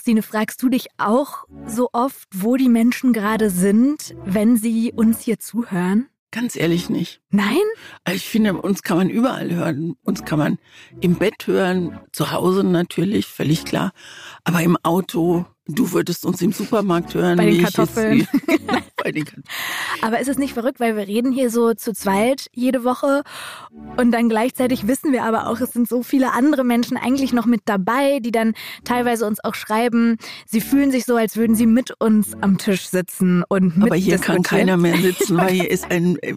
Christine, fragst du dich auch so oft, wo die Menschen gerade sind, wenn sie uns hier zuhören? Ganz ehrlich nicht. Nein? Ich finde, uns kann man überall hören. Uns kann man im Bett hören, zu Hause natürlich, völlig klar. Aber im Auto, du würdest uns im Supermarkt hören. Bei den Kartoffeln. bei den Kartoffeln. Aber ist es nicht verrückt, weil wir reden hier so zu zweit jede Woche und dann gleichzeitig wissen wir aber auch, es sind so viele andere Menschen eigentlich noch mit dabei, die dann teilweise uns auch schreiben, sie fühlen sich so, als würden sie mit uns am Tisch sitzen und mit Aber hier kann keiner mehr sitzen, weil hier ist ein äh,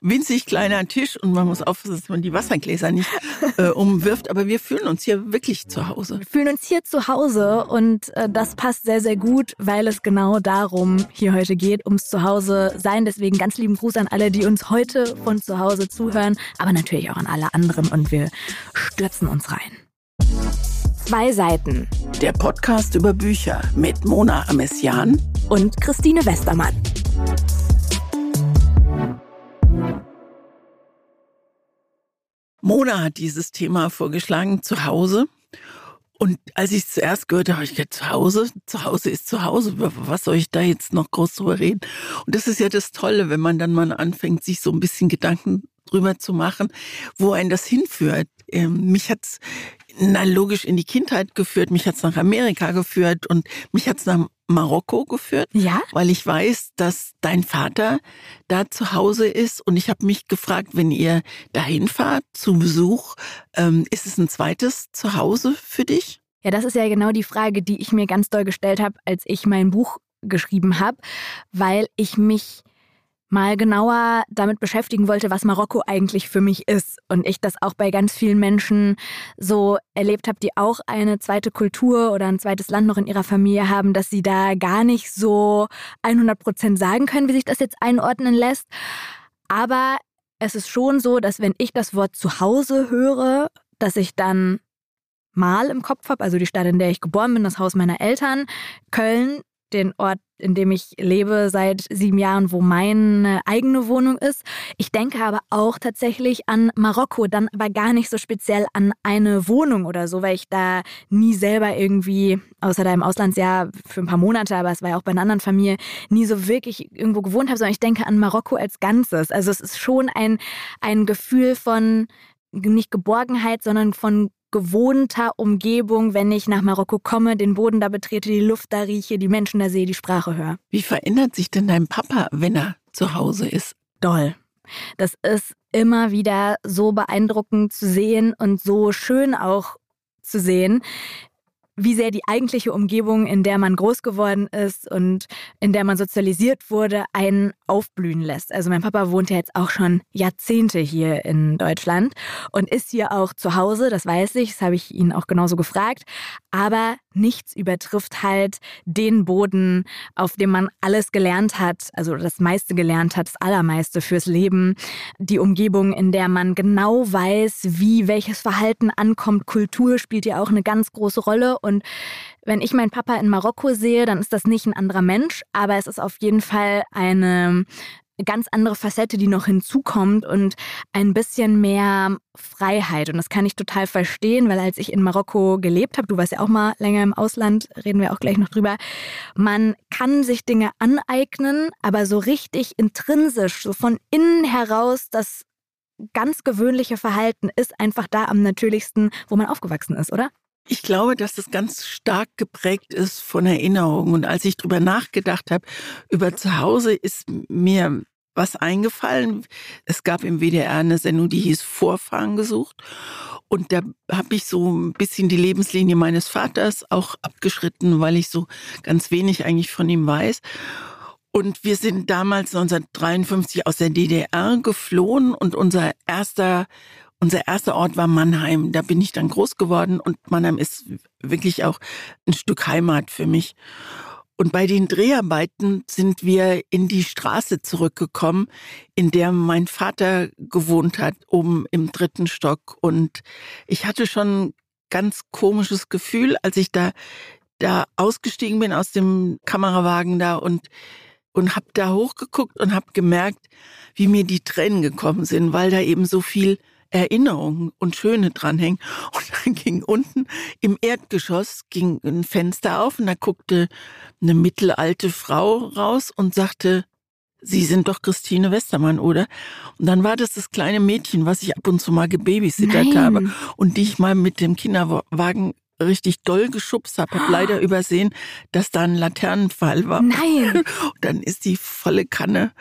winzig kleiner Tisch und man muss aufpassen, dass man die Wassergläser nicht äh, umwirft. Aber wir fühlen uns hier wirklich zu Hause. Wir fühlen uns hier zu Hause und äh, das passt sehr, sehr gut, weil es genau darum hier heute geht, ums Zuhause sein. Deswegen ganz lieben Gruß an alle, die uns heute von zu Hause zuhören, aber natürlich auch an alle anderen und wir stürzen uns rein. Zwei Seiten. Der Podcast über Bücher mit Mona Amessian und Christine Westermann. Mona hat dieses Thema vorgeschlagen, zu Hause. Und als ich es zuerst gehört habe, ich gedacht, zu Hause, zu Hause ist zu Hause. Was soll ich da jetzt noch groß drüber reden? Und das ist ja das Tolle, wenn man dann mal anfängt, sich so ein bisschen Gedanken drüber zu machen, wo einen das hinführt. Ähm, mich hat's na logisch in die Kindheit geführt, mich hat's nach Amerika geführt und mich hat's nach Marokko geführt, ja? weil ich weiß, dass dein Vater da zu Hause ist und ich habe mich gefragt, wenn ihr dahin fahrt zu Besuch, ähm, ist es ein zweites Zuhause für dich? Ja, das ist ja genau die Frage, die ich mir ganz doll gestellt habe, als ich mein Buch geschrieben habe, weil ich mich mal genauer damit beschäftigen wollte, was Marokko eigentlich für mich ist. Und ich das auch bei ganz vielen Menschen so erlebt habe, die auch eine zweite Kultur oder ein zweites Land noch in ihrer Familie haben, dass sie da gar nicht so 100 Prozent sagen können, wie sich das jetzt einordnen lässt. Aber es ist schon so, dass wenn ich das Wort Zuhause höre, dass ich dann mal im Kopf habe, also die Stadt, in der ich geboren bin, das Haus meiner Eltern, Köln, den Ort, in dem ich lebe seit sieben Jahren, wo meine eigene Wohnung ist. Ich denke aber auch tatsächlich an Marokko, dann aber gar nicht so speziell an eine Wohnung oder so, weil ich da nie selber irgendwie, außer da im Auslandsjahr für ein paar Monate, aber es war ja auch bei einer anderen Familie, nie so wirklich irgendwo gewohnt habe, sondern ich denke an Marokko als Ganzes. Also es ist schon ein, ein Gefühl von nicht Geborgenheit, sondern von gewohnter Umgebung, wenn ich nach Marokko komme, den Boden da betrete, die Luft da rieche, die Menschen da sehe, die Sprache höre. Wie verändert sich denn dein Papa, wenn er zu Hause ist? Doll. Das ist immer wieder so beeindruckend zu sehen und so schön auch zu sehen, wie sehr die eigentliche Umgebung, in der man groß geworden ist und in der man sozialisiert wurde, einen aufblühen lässt. Also mein Papa wohnt ja jetzt auch schon Jahrzehnte hier in Deutschland und ist hier auch zu Hause, das weiß ich, das habe ich ihn auch genauso gefragt. Aber nichts übertrifft halt den Boden, auf dem man alles gelernt hat, also das meiste gelernt hat, das allermeiste fürs Leben. Die Umgebung, in der man genau weiß, wie welches Verhalten ankommt. Kultur spielt ja auch eine ganz große Rolle. Und wenn ich meinen Papa in Marokko sehe, dann ist das nicht ein anderer Mensch, aber es ist auf jeden Fall eine ganz andere Facette, die noch hinzukommt und ein bisschen mehr Freiheit. Und das kann ich total verstehen, weil als ich in Marokko gelebt habe, du warst ja auch mal länger im Ausland, reden wir auch gleich noch drüber, man kann sich Dinge aneignen, aber so richtig intrinsisch, so von innen heraus, das ganz gewöhnliche Verhalten ist einfach da am natürlichsten, wo man aufgewachsen ist, oder? Ich glaube, dass das ganz stark geprägt ist von Erinnerungen. Und als ich drüber nachgedacht habe, über zu Hause, ist mir was eingefallen. Es gab im WDR eine Sendung, die hieß Vorfahren gesucht. Und da habe ich so ein bisschen die Lebenslinie meines Vaters auch abgeschritten, weil ich so ganz wenig eigentlich von ihm weiß. Und wir sind damals 1953 aus der DDR geflohen und unser erster unser erster Ort war Mannheim. Da bin ich dann groß geworden und Mannheim ist wirklich auch ein Stück Heimat für mich. Und bei den Dreharbeiten sind wir in die Straße zurückgekommen, in der mein Vater gewohnt hat, oben im dritten Stock. Und ich hatte schon ein ganz komisches Gefühl, als ich da, da ausgestiegen bin aus dem Kamerawagen da und, und hab da hochgeguckt und hab gemerkt, wie mir die Tränen gekommen sind, weil da eben so viel Erinnerungen und Schöne dranhängen. Und dann ging unten im Erdgeschoss ging ein Fenster auf und da guckte eine mittelalte Frau raus und sagte, Sie sind doch Christine Westermann, oder? Und dann war das das kleine Mädchen, was ich ab und zu mal gebabysittert Nein. habe und die ich mal mit dem Kinderwagen richtig doll geschubst habe. Hab leider übersehen, dass da ein Laternenfall war. Nein. Und dann ist die volle Kanne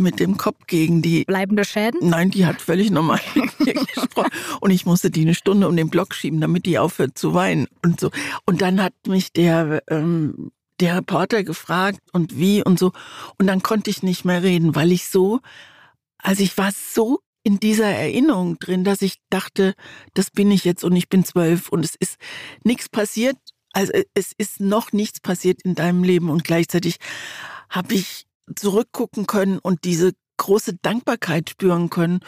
mit dem Kopf gegen die Bleibende Schäden? Nein, die hat völlig normal mit mir gesprochen. Und ich musste die eine Stunde um den Block schieben, damit die aufhört zu weinen und so. Und dann hat mich der, ähm, der Reporter gefragt und wie und so. Und dann konnte ich nicht mehr reden, weil ich so, also ich war so in dieser Erinnerung drin, dass ich dachte, das bin ich jetzt und ich bin zwölf und es ist nichts passiert. Also es ist noch nichts passiert in deinem Leben und gleichzeitig habe ich zurückgucken können und diese große Dankbarkeit spüren können,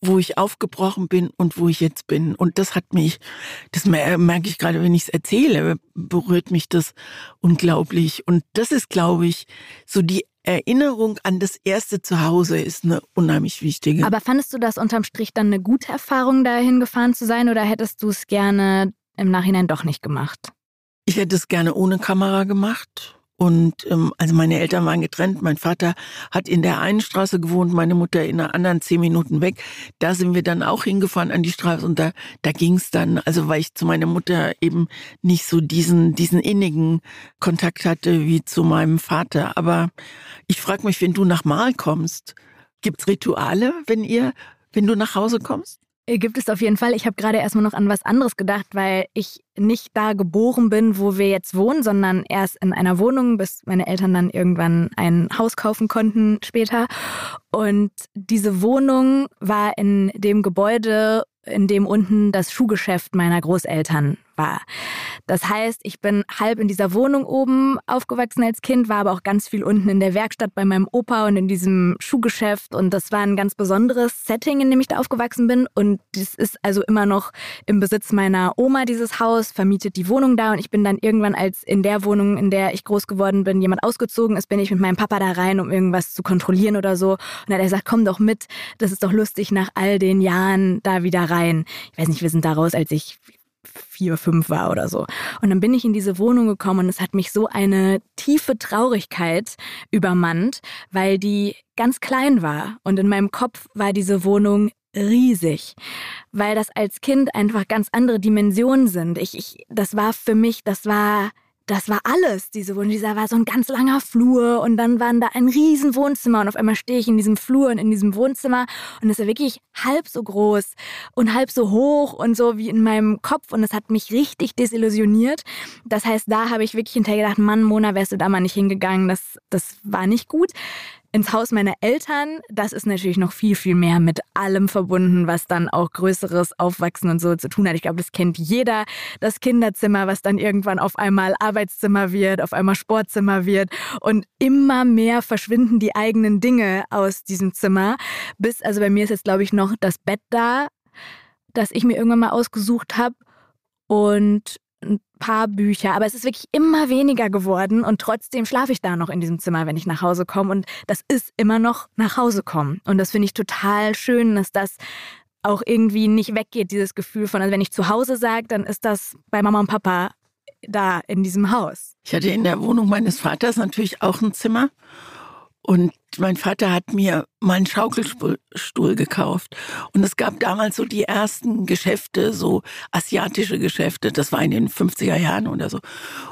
wo ich aufgebrochen bin und wo ich jetzt bin. Und das hat mich, das merke ich gerade, wenn ich es erzähle, berührt mich das unglaublich. Und das ist, glaube ich, so die Erinnerung an das erste Zuhause ist eine unheimlich wichtige. Aber fandest du das unterm Strich dann eine gute Erfahrung, dahin gefahren zu sein oder hättest du es gerne im Nachhinein doch nicht gemacht? Ich hätte es gerne ohne Kamera gemacht. Und ähm, also meine Eltern waren getrennt. Mein Vater hat in der einen Straße gewohnt, meine Mutter in der anderen zehn Minuten weg. Da sind wir dann auch hingefahren an die Straße und da, da ging's dann. Also weil ich zu meiner Mutter eben nicht so diesen, diesen innigen Kontakt hatte wie zu meinem Vater. Aber ich frage mich, wenn du nach Mal kommst, gibt's Rituale, wenn ihr, wenn du nach Hause kommst? Gibt es auf jeden Fall. Ich habe gerade erstmal noch an was anderes gedacht, weil ich nicht da geboren bin, wo wir jetzt wohnen, sondern erst in einer Wohnung, bis meine Eltern dann irgendwann ein Haus kaufen konnten später. Und diese Wohnung war in dem Gebäude, in dem unten das Schuhgeschäft meiner Großeltern war. Das heißt, ich bin halb in dieser Wohnung oben aufgewachsen als Kind, war aber auch ganz viel unten in der Werkstatt bei meinem Opa und in diesem Schuhgeschäft. Und das war ein ganz besonderes Setting, in dem ich da aufgewachsen bin. Und das ist also immer noch im Besitz meiner Oma, dieses Haus, vermietet die Wohnung da. Und ich bin dann irgendwann, als in der Wohnung, in der ich groß geworden bin, jemand ausgezogen ist, bin ich mit meinem Papa da rein, um irgendwas zu kontrollieren oder so. Und dann hat er gesagt, komm doch mit, das ist doch lustig, nach all den Jahren da wieder rein. Ich weiß nicht, wir sind da raus, als ich vier, fünf war oder so. Und dann bin ich in diese Wohnung gekommen und es hat mich so eine tiefe Traurigkeit übermannt, weil die ganz klein war. Und in meinem Kopf war diese Wohnung riesig, weil das als Kind einfach ganz andere Dimensionen sind. Ich, ich, das war für mich, das war das war alles, diese Wohnung. Dieser war so ein ganz langer Flur und dann waren da ein riesen Wohnzimmer und auf einmal stehe ich in diesem Flur und in diesem Wohnzimmer und es war wirklich halb so groß und halb so hoch und so wie in meinem Kopf und es hat mich richtig desillusioniert. Das heißt, da habe ich wirklich hinterher gedacht, Mann, Mona, wärst du da mal nicht hingegangen, das, das war nicht gut ins Haus meiner Eltern, das ist natürlich noch viel, viel mehr mit allem verbunden, was dann auch größeres Aufwachsen und so zu tun hat. Ich glaube, das kennt jeder. Das Kinderzimmer, was dann irgendwann auf einmal Arbeitszimmer wird, auf einmal Sportzimmer wird. Und immer mehr verschwinden die eigenen Dinge aus diesem Zimmer. Bis, also bei mir ist jetzt, glaube ich, noch das Bett da, das ich mir irgendwann mal ausgesucht habe. Und ein paar Bücher, aber es ist wirklich immer weniger geworden und trotzdem schlafe ich da noch in diesem Zimmer, wenn ich nach Hause komme. Und das ist immer noch nach Hause kommen. Und das finde ich total schön, dass das auch irgendwie nicht weggeht, dieses Gefühl von, also wenn ich zu Hause sage, dann ist das bei Mama und Papa da in diesem Haus. Ich hatte in der Wohnung meines Vaters natürlich auch ein Zimmer und mein Vater hat mir mal einen Schaukelstuhl gekauft. Und es gab damals so die ersten Geschäfte, so asiatische Geschäfte. Das war in den 50er Jahren oder so.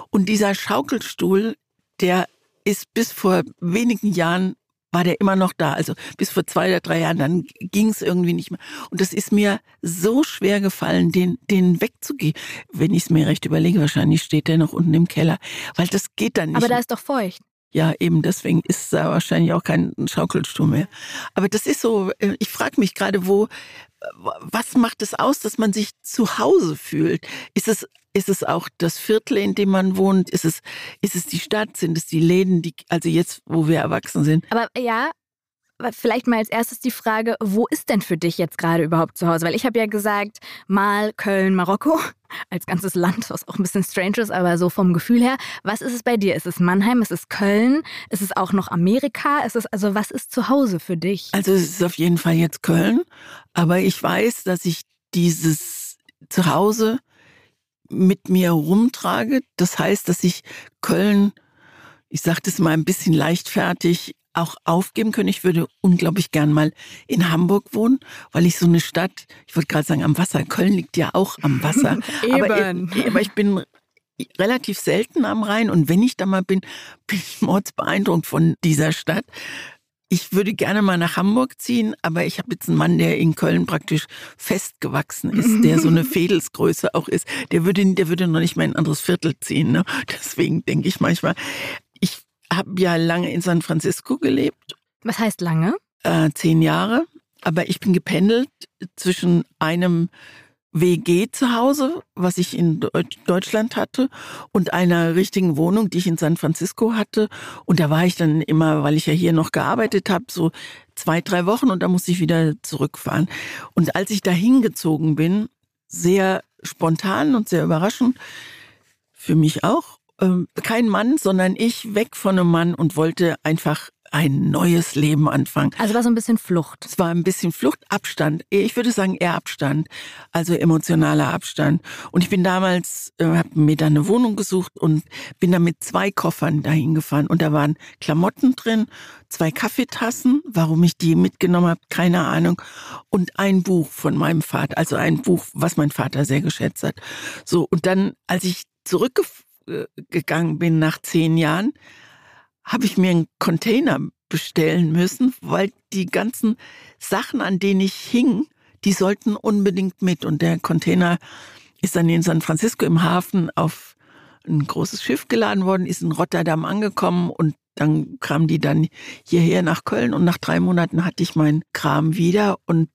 Und dieser Schaukelstuhl, der ist bis vor wenigen Jahren war der immer noch da. Also bis vor zwei oder drei Jahren, dann ging es irgendwie nicht mehr. Und das ist mir so schwer gefallen, den, den wegzugehen. Wenn ich es mir recht überlege, wahrscheinlich steht der noch unten im Keller. Weil das geht dann nicht. Aber da ist doch feucht. Ja, eben deswegen ist da wahrscheinlich auch kein Schaukelstuhl mehr. Aber das ist so, äh, ich frage mich gerade, wo, was macht es aus, dass man sich zu Hause fühlt? Ist es, ist es auch das Viertel, in dem man wohnt? Ist es, ist es die Stadt? Sind es die Läden, die, also jetzt, wo wir erwachsen sind? Aber ja, vielleicht mal als erstes die Frage, wo ist denn für dich jetzt gerade überhaupt zu Hause? Weil ich habe ja gesagt, mal Köln, Marokko als ganzes Land, was auch ein bisschen strange ist, aber so vom Gefühl her. Was ist es bei dir? Ist es Mannheim? Ist es Köln? Ist es auch noch Amerika? Ist es, also was ist zu Hause für dich? Also es ist auf jeden Fall jetzt Köln, aber ich weiß, dass ich dieses Zuhause mit mir rumtrage. Das heißt, dass ich Köln, ich sage das mal ein bisschen leichtfertig, auch aufgeben können. Ich würde unglaublich gern mal in Hamburg wohnen, weil ich so eine Stadt, ich wollte gerade sagen am Wasser, Köln liegt ja auch am Wasser. aber, aber, ich bin relativ selten am Rhein und wenn ich da mal bin, bin ich mordsbeeindruckt von dieser Stadt. Ich würde gerne mal nach Hamburg ziehen, aber ich habe jetzt einen Mann, der in Köln praktisch festgewachsen ist, der so eine Fädelsgröße auch ist. Der würde, der würde noch nicht mal in ein anderes Viertel ziehen. Ne? Deswegen denke ich manchmal, habe ja lange in San Francisco gelebt. Was heißt lange? Äh, zehn Jahre. Aber ich bin gependelt zwischen einem WG zu Hause, was ich in Deutschland hatte, und einer richtigen Wohnung, die ich in San Francisco hatte. Und da war ich dann immer, weil ich ja hier noch gearbeitet habe, so zwei, drei Wochen und da musste ich wieder zurückfahren. Und als ich da hingezogen bin, sehr spontan und sehr überraschend, für mich auch, ähm, kein Mann, sondern ich weg von einem Mann und wollte einfach ein neues Leben anfangen. Also war so ein bisschen Flucht. Es war ein bisschen Flucht, Abstand. Ich würde sagen eher Abstand, also emotionaler Abstand. Und ich bin damals, äh, habe mir da eine Wohnung gesucht und bin da mit zwei Koffern dahin gefahren. Und da waren Klamotten drin, zwei Kaffeetassen, warum ich die mitgenommen habe, keine Ahnung. Und ein Buch von meinem Vater, also ein Buch, was mein Vater sehr geschätzt hat. So, und dann, als ich zurückgegangen bin nach zehn Jahren, habe ich mir einen Container bestellen müssen, weil die ganzen Sachen, an denen ich hing, die sollten unbedingt mit. Und der Container ist dann in San Francisco im Hafen auf ein großes Schiff geladen worden, ist in Rotterdam angekommen und dann kamen die dann hierher nach Köln und nach drei Monaten hatte ich meinen Kram wieder und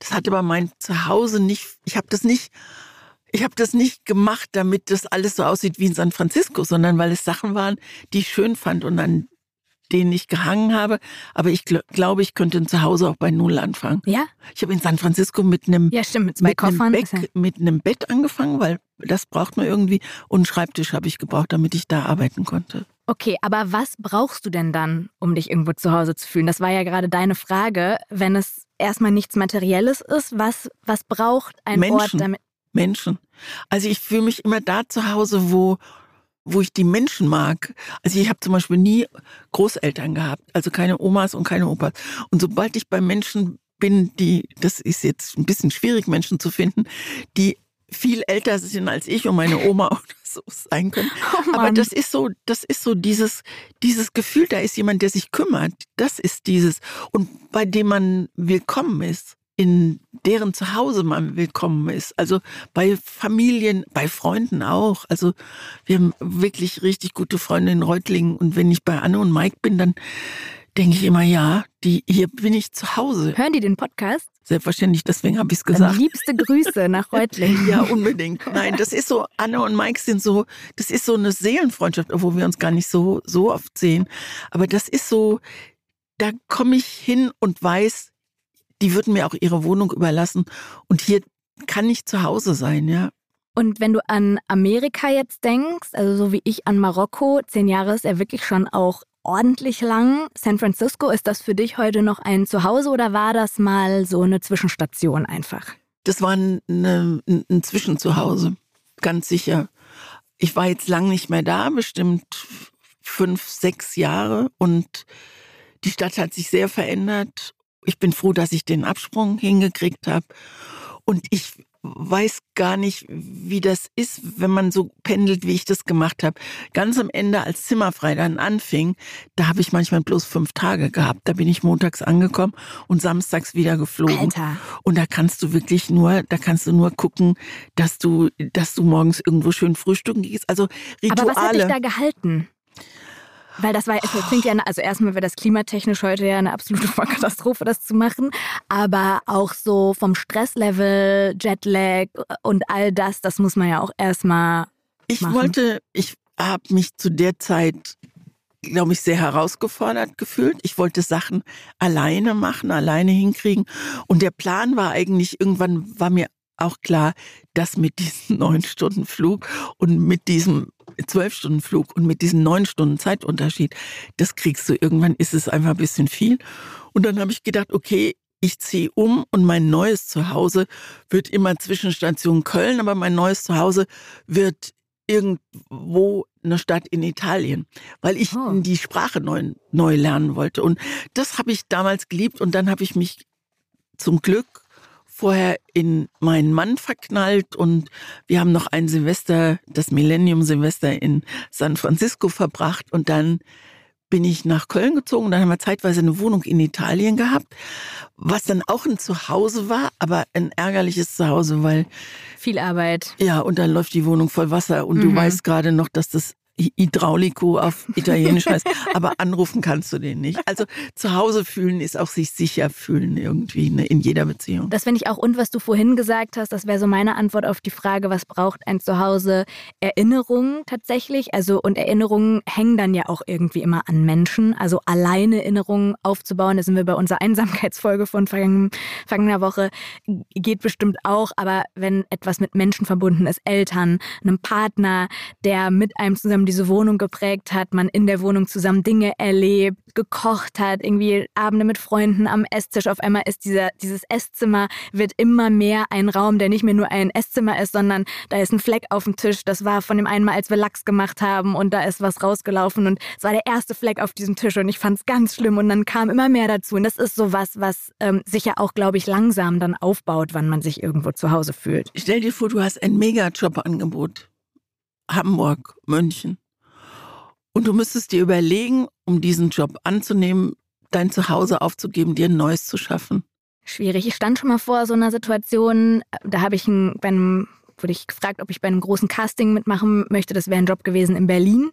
das hat aber mein Zuhause nicht, ich habe das nicht ich habe das nicht gemacht, damit das alles so aussieht wie in San Francisco, sondern weil es Sachen waren, die ich schön fand und an denen ich gehangen habe. Aber ich gl glaube, ich könnte zu Hause auch bei Null anfangen. Ja. Ich habe in San Francisco mit einem, ja, stimmt, mit zwei mit Koffern. Einem Bett, mit einem Bett angefangen, weil das braucht man irgendwie. Und einen Schreibtisch habe ich gebraucht, damit ich da arbeiten konnte. Okay, aber was brauchst du denn dann, um dich irgendwo zu Hause zu fühlen? Das war ja gerade deine Frage. Wenn es erstmal nichts Materielles ist, was, was braucht ein Menschen. Ort damit? Menschen. Also ich fühle mich immer da zu Hause, wo wo ich die Menschen mag. Also ich habe zum Beispiel nie Großeltern gehabt, also keine Omas und keine Opas. Und sobald ich bei Menschen bin, die, das ist jetzt ein bisschen schwierig, Menschen zu finden, die viel älter sind als ich und meine Oma oder so sein können. Oh Aber das ist so, das ist so dieses, dieses Gefühl, da ist jemand, der sich kümmert. Das ist dieses und bei dem man willkommen ist in deren Zuhause man willkommen ist. Also bei Familien, bei Freunden auch. Also wir haben wirklich richtig gute Freunde in Reutlingen. Und wenn ich bei Anne und Mike bin, dann denke ich immer, ja, die, hier bin ich zu Hause. Hören die den Podcast? Selbstverständlich, deswegen habe ich es gesagt. Dann liebste Grüße nach Reutlingen. ja, unbedingt. Nein, das ist so, Anne und Mike sind so, das ist so eine Seelenfreundschaft, obwohl wir uns gar nicht so, so oft sehen. Aber das ist so, da komme ich hin und weiß, die würden mir auch ihre Wohnung überlassen. Und hier kann ich zu Hause sein, ja. Und wenn du an Amerika jetzt denkst, also so wie ich an Marokko, zehn Jahre ist ja wirklich schon auch ordentlich lang. San Francisco, ist das für dich heute noch ein Zuhause oder war das mal so eine Zwischenstation einfach? Das war eine, ein Zwischenzuhause, ganz sicher. Ich war jetzt lang nicht mehr da, bestimmt fünf, sechs Jahre und die Stadt hat sich sehr verändert ich bin froh, dass ich den Absprung hingekriegt habe. Und ich weiß gar nicht, wie das ist, wenn man so pendelt, wie ich das gemacht habe. Ganz am Ende, als Zimmerfrei dann anfing, da habe ich manchmal bloß fünf Tage gehabt. Da bin ich montags angekommen und samstags wieder geflogen. Alter. Und da kannst du wirklich nur, da kannst du nur gucken, dass du, dass du morgens irgendwo schön frühstücken gehst. Also Rituale. Aber was hat dich da gehalten? Weil das war, es klingt ja, also erstmal wäre das klimatechnisch heute ja eine absolute Katastrophe, das zu machen. Aber auch so vom Stresslevel, Jetlag und all das, das muss man ja auch erstmal. Ich machen. wollte, ich habe mich zu der Zeit glaube ich, sehr herausgefordert gefühlt. Ich wollte Sachen alleine machen, alleine hinkriegen. Und der Plan war eigentlich, irgendwann war mir auch klar, dass mit diesem neun Stunden Flug und mit diesem zwölf Stunden Flug und mit diesem neun Stunden Zeitunterschied, das kriegst du irgendwann, ist es einfach ein bisschen viel. Und dann habe ich gedacht, okay, ich ziehe um und mein neues Zuhause wird immer Zwischenstation Köln, aber mein neues Zuhause wird irgendwo eine Stadt in Italien, weil ich oh. die Sprache neu, neu lernen wollte. Und das habe ich damals geliebt und dann habe ich mich zum Glück vorher in meinen Mann verknallt und wir haben noch ein Silvester, das Millennium-Silvester in San Francisco verbracht und dann bin ich nach Köln gezogen. Dann haben wir zeitweise eine Wohnung in Italien gehabt, was dann auch ein Zuhause war, aber ein ärgerliches Zuhause, weil viel Arbeit. Ja, und dann läuft die Wohnung voll Wasser und mhm. du weißt gerade noch, dass das Hydraulico auf Italienisch heißt, aber anrufen kannst du den nicht. Also zu Hause fühlen ist auch sich sicher fühlen irgendwie ne, in jeder Beziehung. Das finde ich auch. Und was du vorhin gesagt hast, das wäre so meine Antwort auf die Frage, was braucht ein Zuhause? Erinnerungen tatsächlich. Also und Erinnerungen hängen dann ja auch irgendwie immer an Menschen. Also alleine Erinnerungen aufzubauen, da sind wir bei unserer Einsamkeitsfolge von vergangener Woche, geht bestimmt auch. Aber wenn etwas mit Menschen verbunden ist, Eltern, einem Partner, der mit einem zusammen diese Wohnung geprägt hat, man in der Wohnung zusammen Dinge erlebt, gekocht hat, irgendwie Abende mit Freunden am Esstisch. Auf einmal ist dieser, dieses Esszimmer wird immer mehr ein Raum, der nicht mehr nur ein Esszimmer ist, sondern da ist ein Fleck auf dem Tisch. Das war von dem einen Mal, als wir Lachs gemacht haben und da ist was rausgelaufen und es war der erste Fleck auf diesem Tisch und ich fand es ganz schlimm und dann kam immer mehr dazu. Und das ist so was, was ähm, sich ja auch, glaube ich, langsam dann aufbaut, wann man sich irgendwo zu Hause fühlt. Stell dir vor, du hast ein Mega-Jobangebot. Hamburg, München. Und du müsstest dir überlegen, um diesen Job anzunehmen, dein Zuhause aufzugeben, dir ein neues zu schaffen. Schwierig. Ich stand schon mal vor so einer Situation, da habe ich ein, bei einem, wurde ich gefragt, ob ich bei einem großen Casting mitmachen möchte. Das wäre ein Job gewesen in Berlin.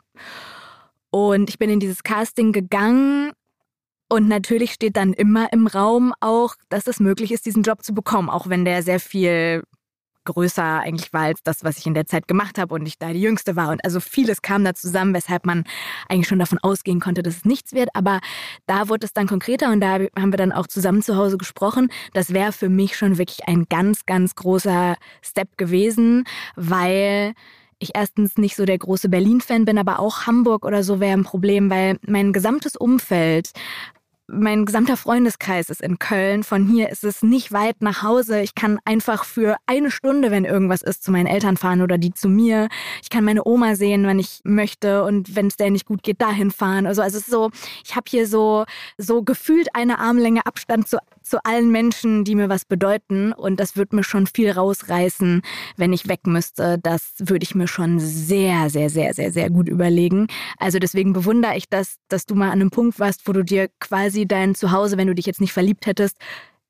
Und ich bin in dieses Casting gegangen und natürlich steht dann immer im Raum auch, dass es möglich ist, diesen Job zu bekommen, auch wenn der sehr viel größer eigentlich war als das, was ich in der Zeit gemacht habe und ich da die Jüngste war. Und also vieles kam da zusammen, weshalb man eigentlich schon davon ausgehen konnte, dass es nichts wird. Aber da wurde es dann konkreter und da haben wir dann auch zusammen zu Hause gesprochen. Das wäre für mich schon wirklich ein ganz, ganz großer Step gewesen, weil ich erstens nicht so der große Berlin-Fan bin, aber auch Hamburg oder so wäre ein Problem, weil mein gesamtes Umfeld mein gesamter Freundeskreis ist in Köln. Von hier ist es nicht weit nach Hause. Ich kann einfach für eine Stunde, wenn irgendwas ist, zu meinen Eltern fahren oder die zu mir. Ich kann meine Oma sehen, wenn ich möchte und wenn es der nicht gut geht, dahin fahren. Also, also es ist so, ich habe hier so, so gefühlt eine Armlänge Abstand zu, zu allen Menschen, die mir was bedeuten. Und das würde mir schon viel rausreißen, wenn ich weg müsste. Das würde ich mir schon sehr, sehr, sehr, sehr, sehr gut überlegen. Also deswegen bewundere ich das, dass du mal an einem Punkt warst, wo du dir quasi dein Zuhause, wenn du dich jetzt nicht verliebt hättest,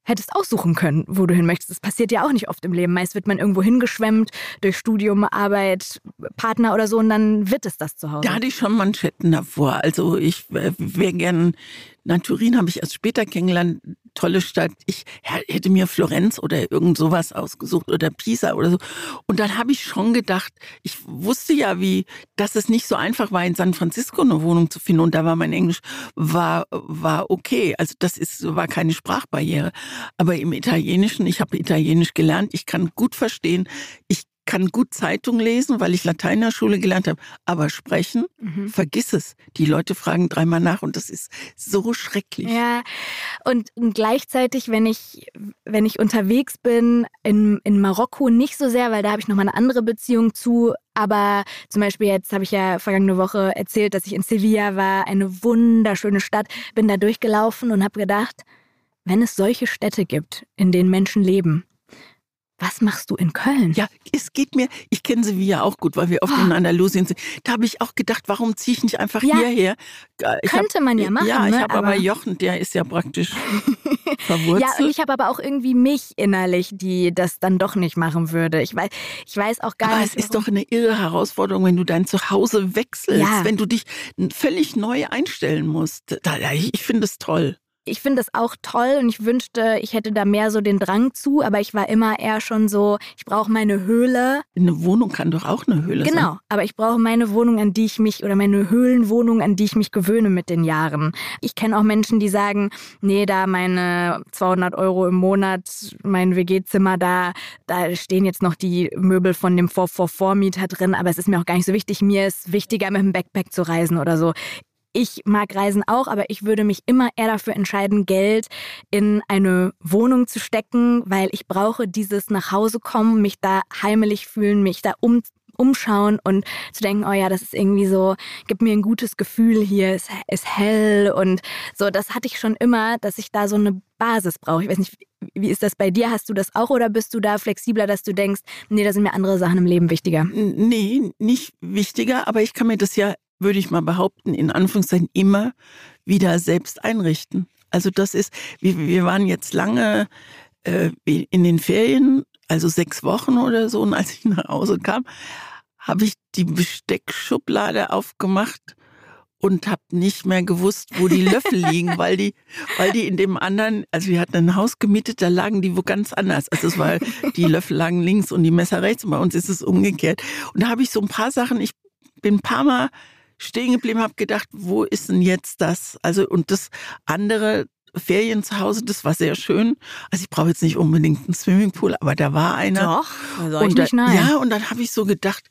hättest aussuchen können, wo du hin möchtest. Das passiert ja auch nicht oft im Leben. Meist wird man irgendwo hingeschwemmt durch Studium, Arbeit, Partner oder so und dann wird es das Zuhause. Da hatte ich schon Manschetten davor. Also ich äh, wäre gern na, Turin habe ich erst später kennengelernt. Tolle Stadt. Ich hätte mir Florenz oder irgend sowas ausgesucht oder Pisa oder so. Und dann habe ich schon gedacht, ich wusste ja, wie, dass es nicht so einfach war, in San Francisco eine Wohnung zu finden. Und da war mein Englisch, war, war okay. Also das ist, war keine Sprachbarriere. Aber im Italienischen, ich habe Italienisch gelernt, ich kann gut verstehen, ich kann gut Zeitung lesen, weil ich Latein in der Schule gelernt habe, aber sprechen, mhm. vergiss es. Die Leute fragen dreimal nach und das ist so schrecklich. Ja, und gleichzeitig, wenn ich, wenn ich unterwegs bin, in, in Marokko nicht so sehr, weil da habe ich nochmal eine andere Beziehung zu, aber zum Beispiel jetzt habe ich ja vergangene Woche erzählt, dass ich in Sevilla war, eine wunderschöne Stadt, bin da durchgelaufen und habe gedacht, wenn es solche Städte gibt, in denen Menschen leben, was machst du in Köln? Ja, es geht mir, ich kenne Sevilla auch gut, weil wir oft oh. in Andalusien sind. Da habe ich auch gedacht, warum ziehe ich nicht einfach ja. hierher? Ich Könnte hab, man ja machen. Ja, ich ne? habe aber, aber Jochen, der ist ja praktisch verwurzelt. Ja, und ich habe aber auch irgendwie mich innerlich, die das dann doch nicht machen würde. Ich weiß, ich weiß auch gar aber nicht. Aber es ist doch eine irre Herausforderung, wenn du dein Zuhause wechselst, ja. wenn du dich völlig neu einstellen musst. Ich finde es toll. Ich finde das auch toll und ich wünschte, ich hätte da mehr so den Drang zu, aber ich war immer eher schon so, ich brauche meine Höhle. Eine Wohnung kann doch auch eine Höhle genau, sein. Genau, aber ich brauche meine Wohnung, an die ich mich, oder meine Höhlenwohnung, an die ich mich gewöhne mit den Jahren. Ich kenne auch Menschen, die sagen, nee, da meine 200 Euro im Monat, mein WG-Zimmer, da, da stehen jetzt noch die Möbel von dem Vor-Vor-Vormieter drin, aber es ist mir auch gar nicht so wichtig. Mir ist wichtiger, mit dem Backpack zu reisen oder so ich mag Reisen auch, aber ich würde mich immer eher dafür entscheiden, Geld in eine Wohnung zu stecken, weil ich brauche dieses nach Hause kommen, mich da heimelig fühlen, mich da um, umschauen und zu denken, oh ja, das ist irgendwie so, gibt mir ein gutes Gefühl hier, es ist hell und so, das hatte ich schon immer, dass ich da so eine Basis brauche. Ich weiß nicht, wie ist das bei dir? Hast du das auch oder bist du da flexibler, dass du denkst, nee, da sind mir andere Sachen im Leben wichtiger? Nee, nicht wichtiger, aber ich kann mir das ja würde ich mal behaupten, in Anführungszeichen immer wieder selbst einrichten. Also das ist, wir, wir waren jetzt lange äh, in den Ferien, also sechs Wochen oder so, und als ich nach Hause kam, habe ich die Besteckschublade aufgemacht und habe nicht mehr gewusst, wo die Löffel liegen, weil die, weil die in dem anderen, also wir hatten ein Haus gemietet, da lagen die wo ganz anders. Also es war, die Löffel lagen links und die Messer rechts und bei uns ist es umgekehrt. Und da habe ich so ein paar Sachen, ich bin ein paar Mal stehen geblieben, habe gedacht, wo ist denn jetzt das? Also und das andere Ferien zu Hause, das war sehr schön. Also ich brauche jetzt nicht unbedingt einen Swimmingpool, aber da war einer. Doch, soll ich und nicht nein. Ja, und dann habe ich so gedacht,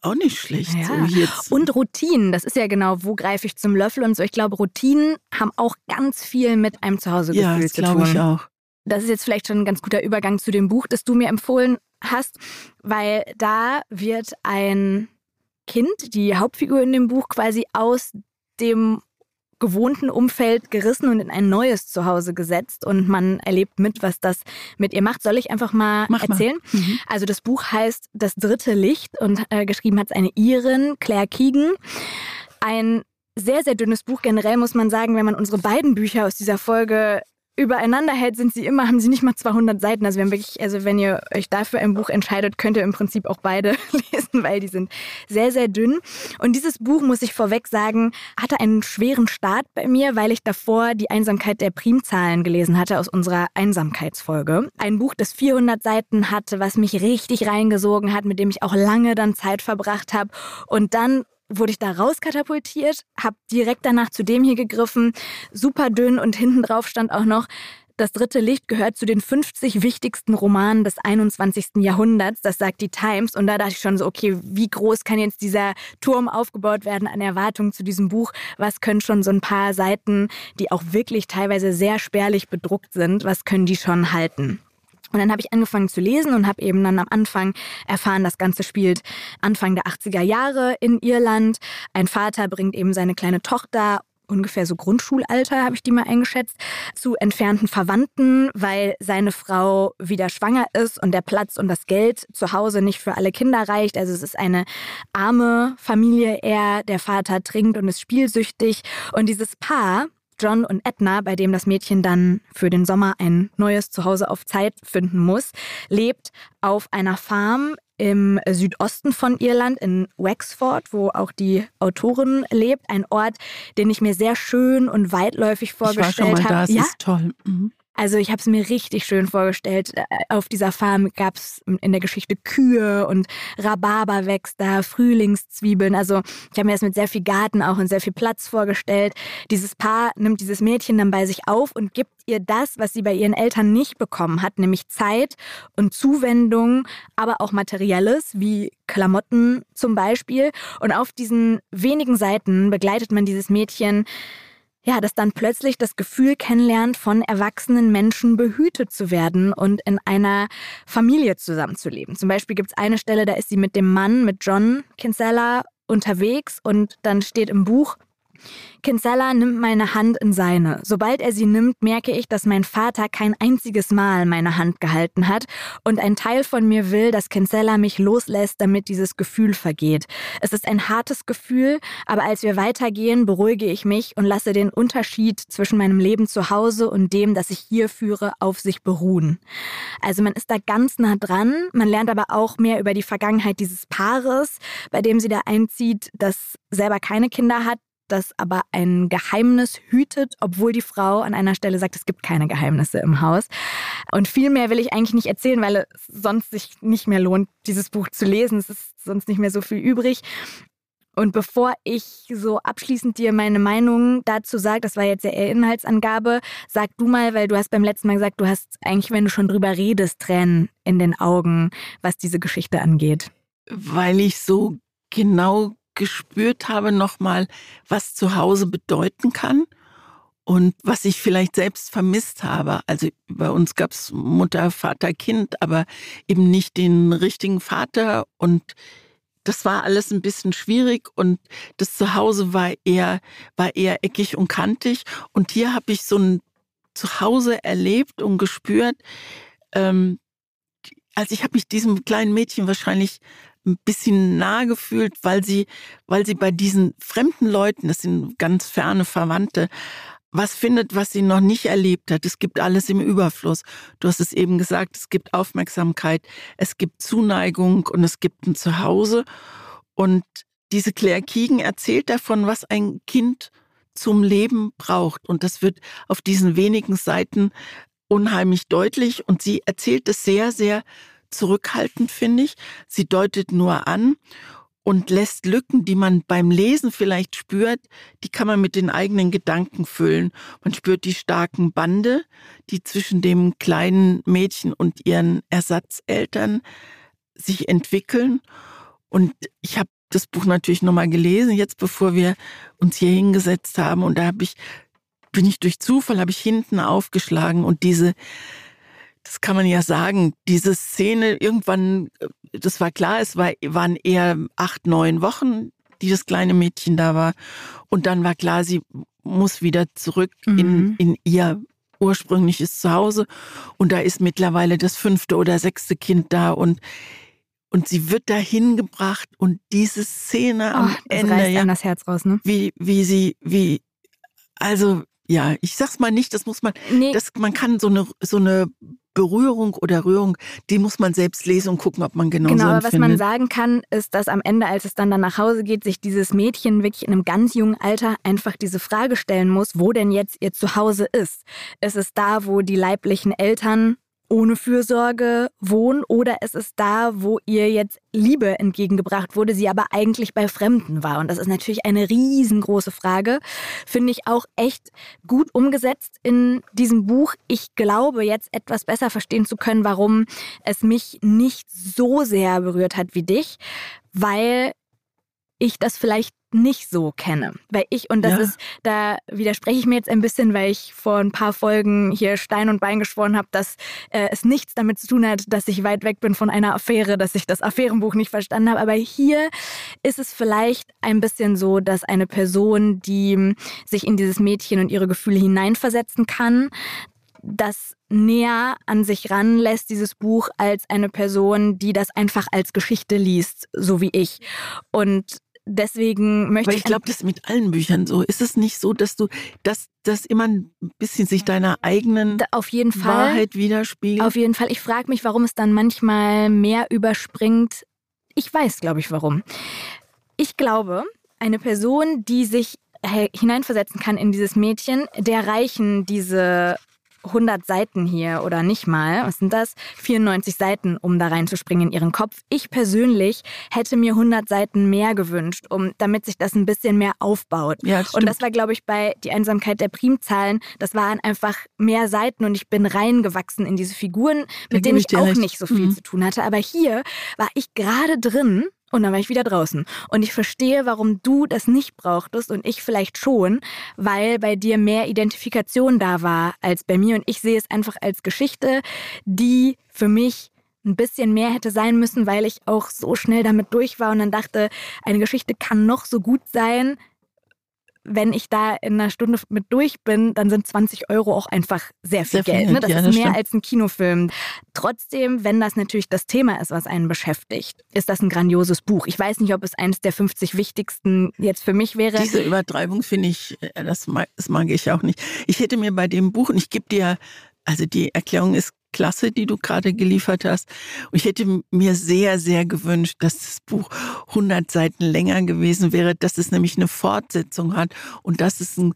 auch nicht schlecht. Ja. So. Und Routinen, das ist ja genau, wo greife ich zum Löffel und so. Ich glaube, Routinen haben auch ganz viel mit einem Zuhausegefühl ja, das zu tun. glaube ich auch. Das ist jetzt vielleicht schon ein ganz guter Übergang zu dem Buch, das du mir empfohlen hast, weil da wird ein Kind, die Hauptfigur in dem Buch, quasi aus dem gewohnten Umfeld gerissen und in ein neues Zuhause gesetzt und man erlebt mit, was das mit ihr macht. Soll ich einfach mal Mach erzählen? Mal. Mhm. Also das Buch heißt Das dritte Licht und äh, geschrieben hat es eine Irin, Claire Keegan. Ein sehr, sehr dünnes Buch. Generell muss man sagen, wenn man unsere beiden Bücher aus dieser Folge übereinander hält, sind sie immer, haben sie nicht mal 200 Seiten. Also wenn wirklich, also wenn ihr euch dafür ein Buch entscheidet, könnt ihr im Prinzip auch beide lesen, weil die sind sehr, sehr dünn. Und dieses Buch, muss ich vorweg sagen, hatte einen schweren Start bei mir, weil ich davor die Einsamkeit der Primzahlen gelesen hatte aus unserer Einsamkeitsfolge. Ein Buch, das 400 Seiten hatte, was mich richtig reingesogen hat, mit dem ich auch lange dann Zeit verbracht habe. Und dann wurde ich da rauskatapultiert, habe direkt danach zu dem hier gegriffen, super dünn und hinten drauf stand auch noch, das dritte Licht gehört zu den 50 wichtigsten Romanen des 21. Jahrhunderts, das sagt die Times. Und da dachte ich schon so, okay, wie groß kann jetzt dieser Turm aufgebaut werden an Erwartungen zu diesem Buch? Was können schon so ein paar Seiten, die auch wirklich teilweise sehr spärlich bedruckt sind, was können die schon halten? Und dann habe ich angefangen zu lesen und habe eben dann am Anfang erfahren, das Ganze spielt Anfang der 80er Jahre in Irland. Ein Vater bringt eben seine kleine Tochter ungefähr so Grundschulalter, habe ich die mal eingeschätzt, zu entfernten Verwandten, weil seine Frau wieder schwanger ist und der Platz und das Geld zu Hause nicht für alle Kinder reicht. Also es ist eine arme Familie eher. Der Vater trinkt und ist spielsüchtig. Und dieses Paar John und Edna, bei dem das Mädchen dann für den Sommer ein neues Zuhause auf Zeit finden muss, lebt auf einer Farm im Südosten von Irland, in Wexford, wo auch die Autorin lebt. Ein Ort, den ich mir sehr schön und weitläufig vorgestellt habe. Ich war schon mal da, es ja? ist toll. Mhm. Also ich habe es mir richtig schön vorgestellt. Äh, auf dieser Farm gab es in der Geschichte Kühe und Rhabarber wächst da, Frühlingszwiebeln. Also ich habe mir das mit sehr viel Garten auch und sehr viel Platz vorgestellt. Dieses Paar nimmt dieses Mädchen dann bei sich auf und gibt ihr das, was sie bei ihren Eltern nicht bekommen hat, nämlich Zeit und Zuwendung, aber auch Materielles wie Klamotten zum Beispiel. Und auf diesen wenigen Seiten begleitet man dieses Mädchen ja, dass dann plötzlich das Gefühl kennenlernt, von erwachsenen Menschen behütet zu werden und in einer Familie zusammenzuleben. Zum Beispiel gibt es eine Stelle, da ist sie mit dem Mann, mit John Kinsella, unterwegs und dann steht im Buch, Kinsella nimmt meine Hand in seine. Sobald er sie nimmt, merke ich, dass mein Vater kein einziges Mal meine Hand gehalten hat und ein Teil von mir will, dass Kinsella mich loslässt, damit dieses Gefühl vergeht. Es ist ein hartes Gefühl, aber als wir weitergehen, beruhige ich mich und lasse den Unterschied zwischen meinem Leben zu Hause und dem, das ich hier führe, auf sich beruhen. Also man ist da ganz nah dran, man lernt aber auch mehr über die Vergangenheit dieses Paares, bei dem sie da einzieht, das selber keine Kinder hat, das aber ein Geheimnis hütet, obwohl die Frau an einer Stelle sagt, es gibt keine Geheimnisse im Haus. Und viel mehr will ich eigentlich nicht erzählen, weil es sonst sich nicht mehr lohnt, dieses Buch zu lesen. Es ist sonst nicht mehr so viel übrig. Und bevor ich so abschließend dir meine Meinung dazu sage, das war jetzt ja eher Inhaltsangabe, sag du mal, weil du hast beim letzten Mal gesagt, du hast eigentlich, wenn du schon drüber redest, Tränen in den Augen, was diese Geschichte angeht. Weil ich so genau gespürt habe nochmal, was zu Hause bedeuten kann und was ich vielleicht selbst vermisst habe. Also bei uns gab es Mutter, Vater, Kind, aber eben nicht den richtigen Vater und das war alles ein bisschen schwierig und das Zuhause war eher, war eher eckig und kantig. Und hier habe ich so ein Zuhause erlebt und gespürt. Ähm, also ich habe mich diesem kleinen Mädchen wahrscheinlich ein bisschen nahe gefühlt, weil sie, weil sie bei diesen fremden Leuten, das sind ganz ferne Verwandte, was findet, was sie noch nicht erlebt hat. Es gibt alles im Überfluss. Du hast es eben gesagt, es gibt Aufmerksamkeit, es gibt Zuneigung und es gibt ein Zuhause. Und diese Claire Keegan erzählt davon, was ein Kind zum Leben braucht. Und das wird auf diesen wenigen Seiten unheimlich deutlich. Und sie erzählt es sehr, sehr zurückhaltend, finde ich. Sie deutet nur an und lässt Lücken, die man beim Lesen vielleicht spürt, die kann man mit den eigenen Gedanken füllen. Man spürt die starken Bande, die zwischen dem kleinen Mädchen und ihren Ersatzeltern sich entwickeln. Und ich habe das Buch natürlich nochmal gelesen, jetzt bevor wir uns hier hingesetzt haben. Und da habe ich, bin ich durch Zufall, habe ich hinten aufgeschlagen und diese das kann man ja sagen, diese Szene irgendwann, das war klar, es war, waren eher acht, neun Wochen, die das kleine Mädchen da war. Und dann war klar, sie muss wieder zurück mhm. in, in ihr ursprüngliches Zuhause. Und da ist mittlerweile das fünfte oder sechste Kind da und und sie wird dahin gebracht und diese Szene am oh, das Ende, reißt ja, das Herz raus, ne? Wie wie sie wie also ja, ich sag's mal nicht, das muss man, nee. das, man kann so eine, so eine Berührung oder Rührung, die muss man selbst lesen und gucken, ob man genau Genau, aber was man sagen kann, ist, dass am Ende, als es dann, dann nach Hause geht, sich dieses Mädchen wirklich in einem ganz jungen Alter einfach diese Frage stellen muss, wo denn jetzt ihr Zuhause ist. Ist es da, wo die leiblichen Eltern ohne Fürsorge wohnen oder ist es da, wo ihr jetzt Liebe entgegengebracht wurde, sie aber eigentlich bei Fremden war? Und das ist natürlich eine riesengroße Frage. Finde ich auch echt gut umgesetzt in diesem Buch. Ich glaube jetzt etwas besser verstehen zu können, warum es mich nicht so sehr berührt hat wie dich, weil ich das vielleicht nicht so kenne. Weil ich, und das ja. ist, da widerspreche ich mir jetzt ein bisschen, weil ich vor ein paar Folgen hier Stein und Bein geschworen habe, dass äh, es nichts damit zu tun hat, dass ich weit weg bin von einer Affäre, dass ich das Affärenbuch nicht verstanden habe. Aber hier ist es vielleicht ein bisschen so, dass eine Person, die sich in dieses Mädchen und ihre Gefühle hineinversetzen kann, das näher an sich ranlässt, dieses Buch, als eine Person, die das einfach als Geschichte liest, so wie ich. Und deswegen möchte Aber ich glaube, das ist mit allen Büchern so. Ist es nicht so, dass du, dass das immer ein bisschen sich deiner eigenen auf jeden Fall, Wahrheit widerspiegelt? Auf jeden Fall. Ich frage mich, warum es dann manchmal mehr überspringt. Ich weiß, glaube ich, warum. Ich glaube, eine Person, die sich hineinversetzen kann in dieses Mädchen, der reichen diese 100 Seiten hier oder nicht mal, was sind das? 94 Seiten, um da reinzuspringen in ihren Kopf. Ich persönlich hätte mir 100 Seiten mehr gewünscht, um, damit sich das ein bisschen mehr aufbaut. Ja, das und das war, glaube ich, bei Die Einsamkeit der Primzahlen, das waren einfach mehr Seiten und ich bin reingewachsen in diese Figuren, mit denen ich, auch recht. nicht so viel mhm. zu tun hatte. Aber hier war ich gerade drin und dann war ich wieder draußen. Und ich verstehe, warum du das nicht brauchtest und ich vielleicht schon, weil bei dir mehr Identifikation da war als bei mir. Und ich sehe es einfach als Geschichte, die für mich ein bisschen mehr hätte sein müssen, weil ich auch so schnell damit durch war und dann dachte, eine Geschichte kann noch so gut sein, wenn ich da in einer Stunde mit durch bin, dann sind 20 Euro auch einfach sehr viel sehr Geld. Ne? Das ja, ist das mehr stimmt. als ein Kinofilm. Trotzdem, wenn das natürlich das Thema ist, was einen beschäftigt, ist das ein grandioses Buch. Ich weiß nicht, ob es eines der 50 wichtigsten jetzt für mich wäre. Diese Übertreibung finde ich, äh, das mag, das mag ich auch nicht. Ich hätte mir bei dem Buch, und ich gebe dir, also die Erklärung ist klasse, die du gerade geliefert hast. Und ich hätte mir sehr, sehr gewünscht, dass das Buch 100 Seiten länger gewesen wäre, dass es nämlich eine Fortsetzung hat und dass es ein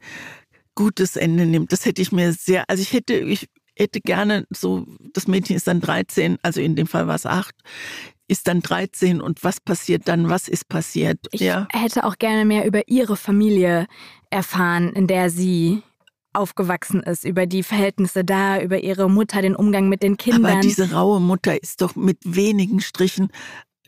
gutes Ende nimmt. Das hätte ich mir sehr, also ich hätte, ich hätte gerne so, das Mädchen ist dann 13, also in dem Fall war es 8, ist dann 13 und was passiert dann, was ist passiert? Ich ja. hätte auch gerne mehr über ihre Familie erfahren, in der sie aufgewachsen ist, über die Verhältnisse da, über ihre Mutter, den Umgang mit den Kindern. Aber diese raue Mutter ist doch mit wenigen Strichen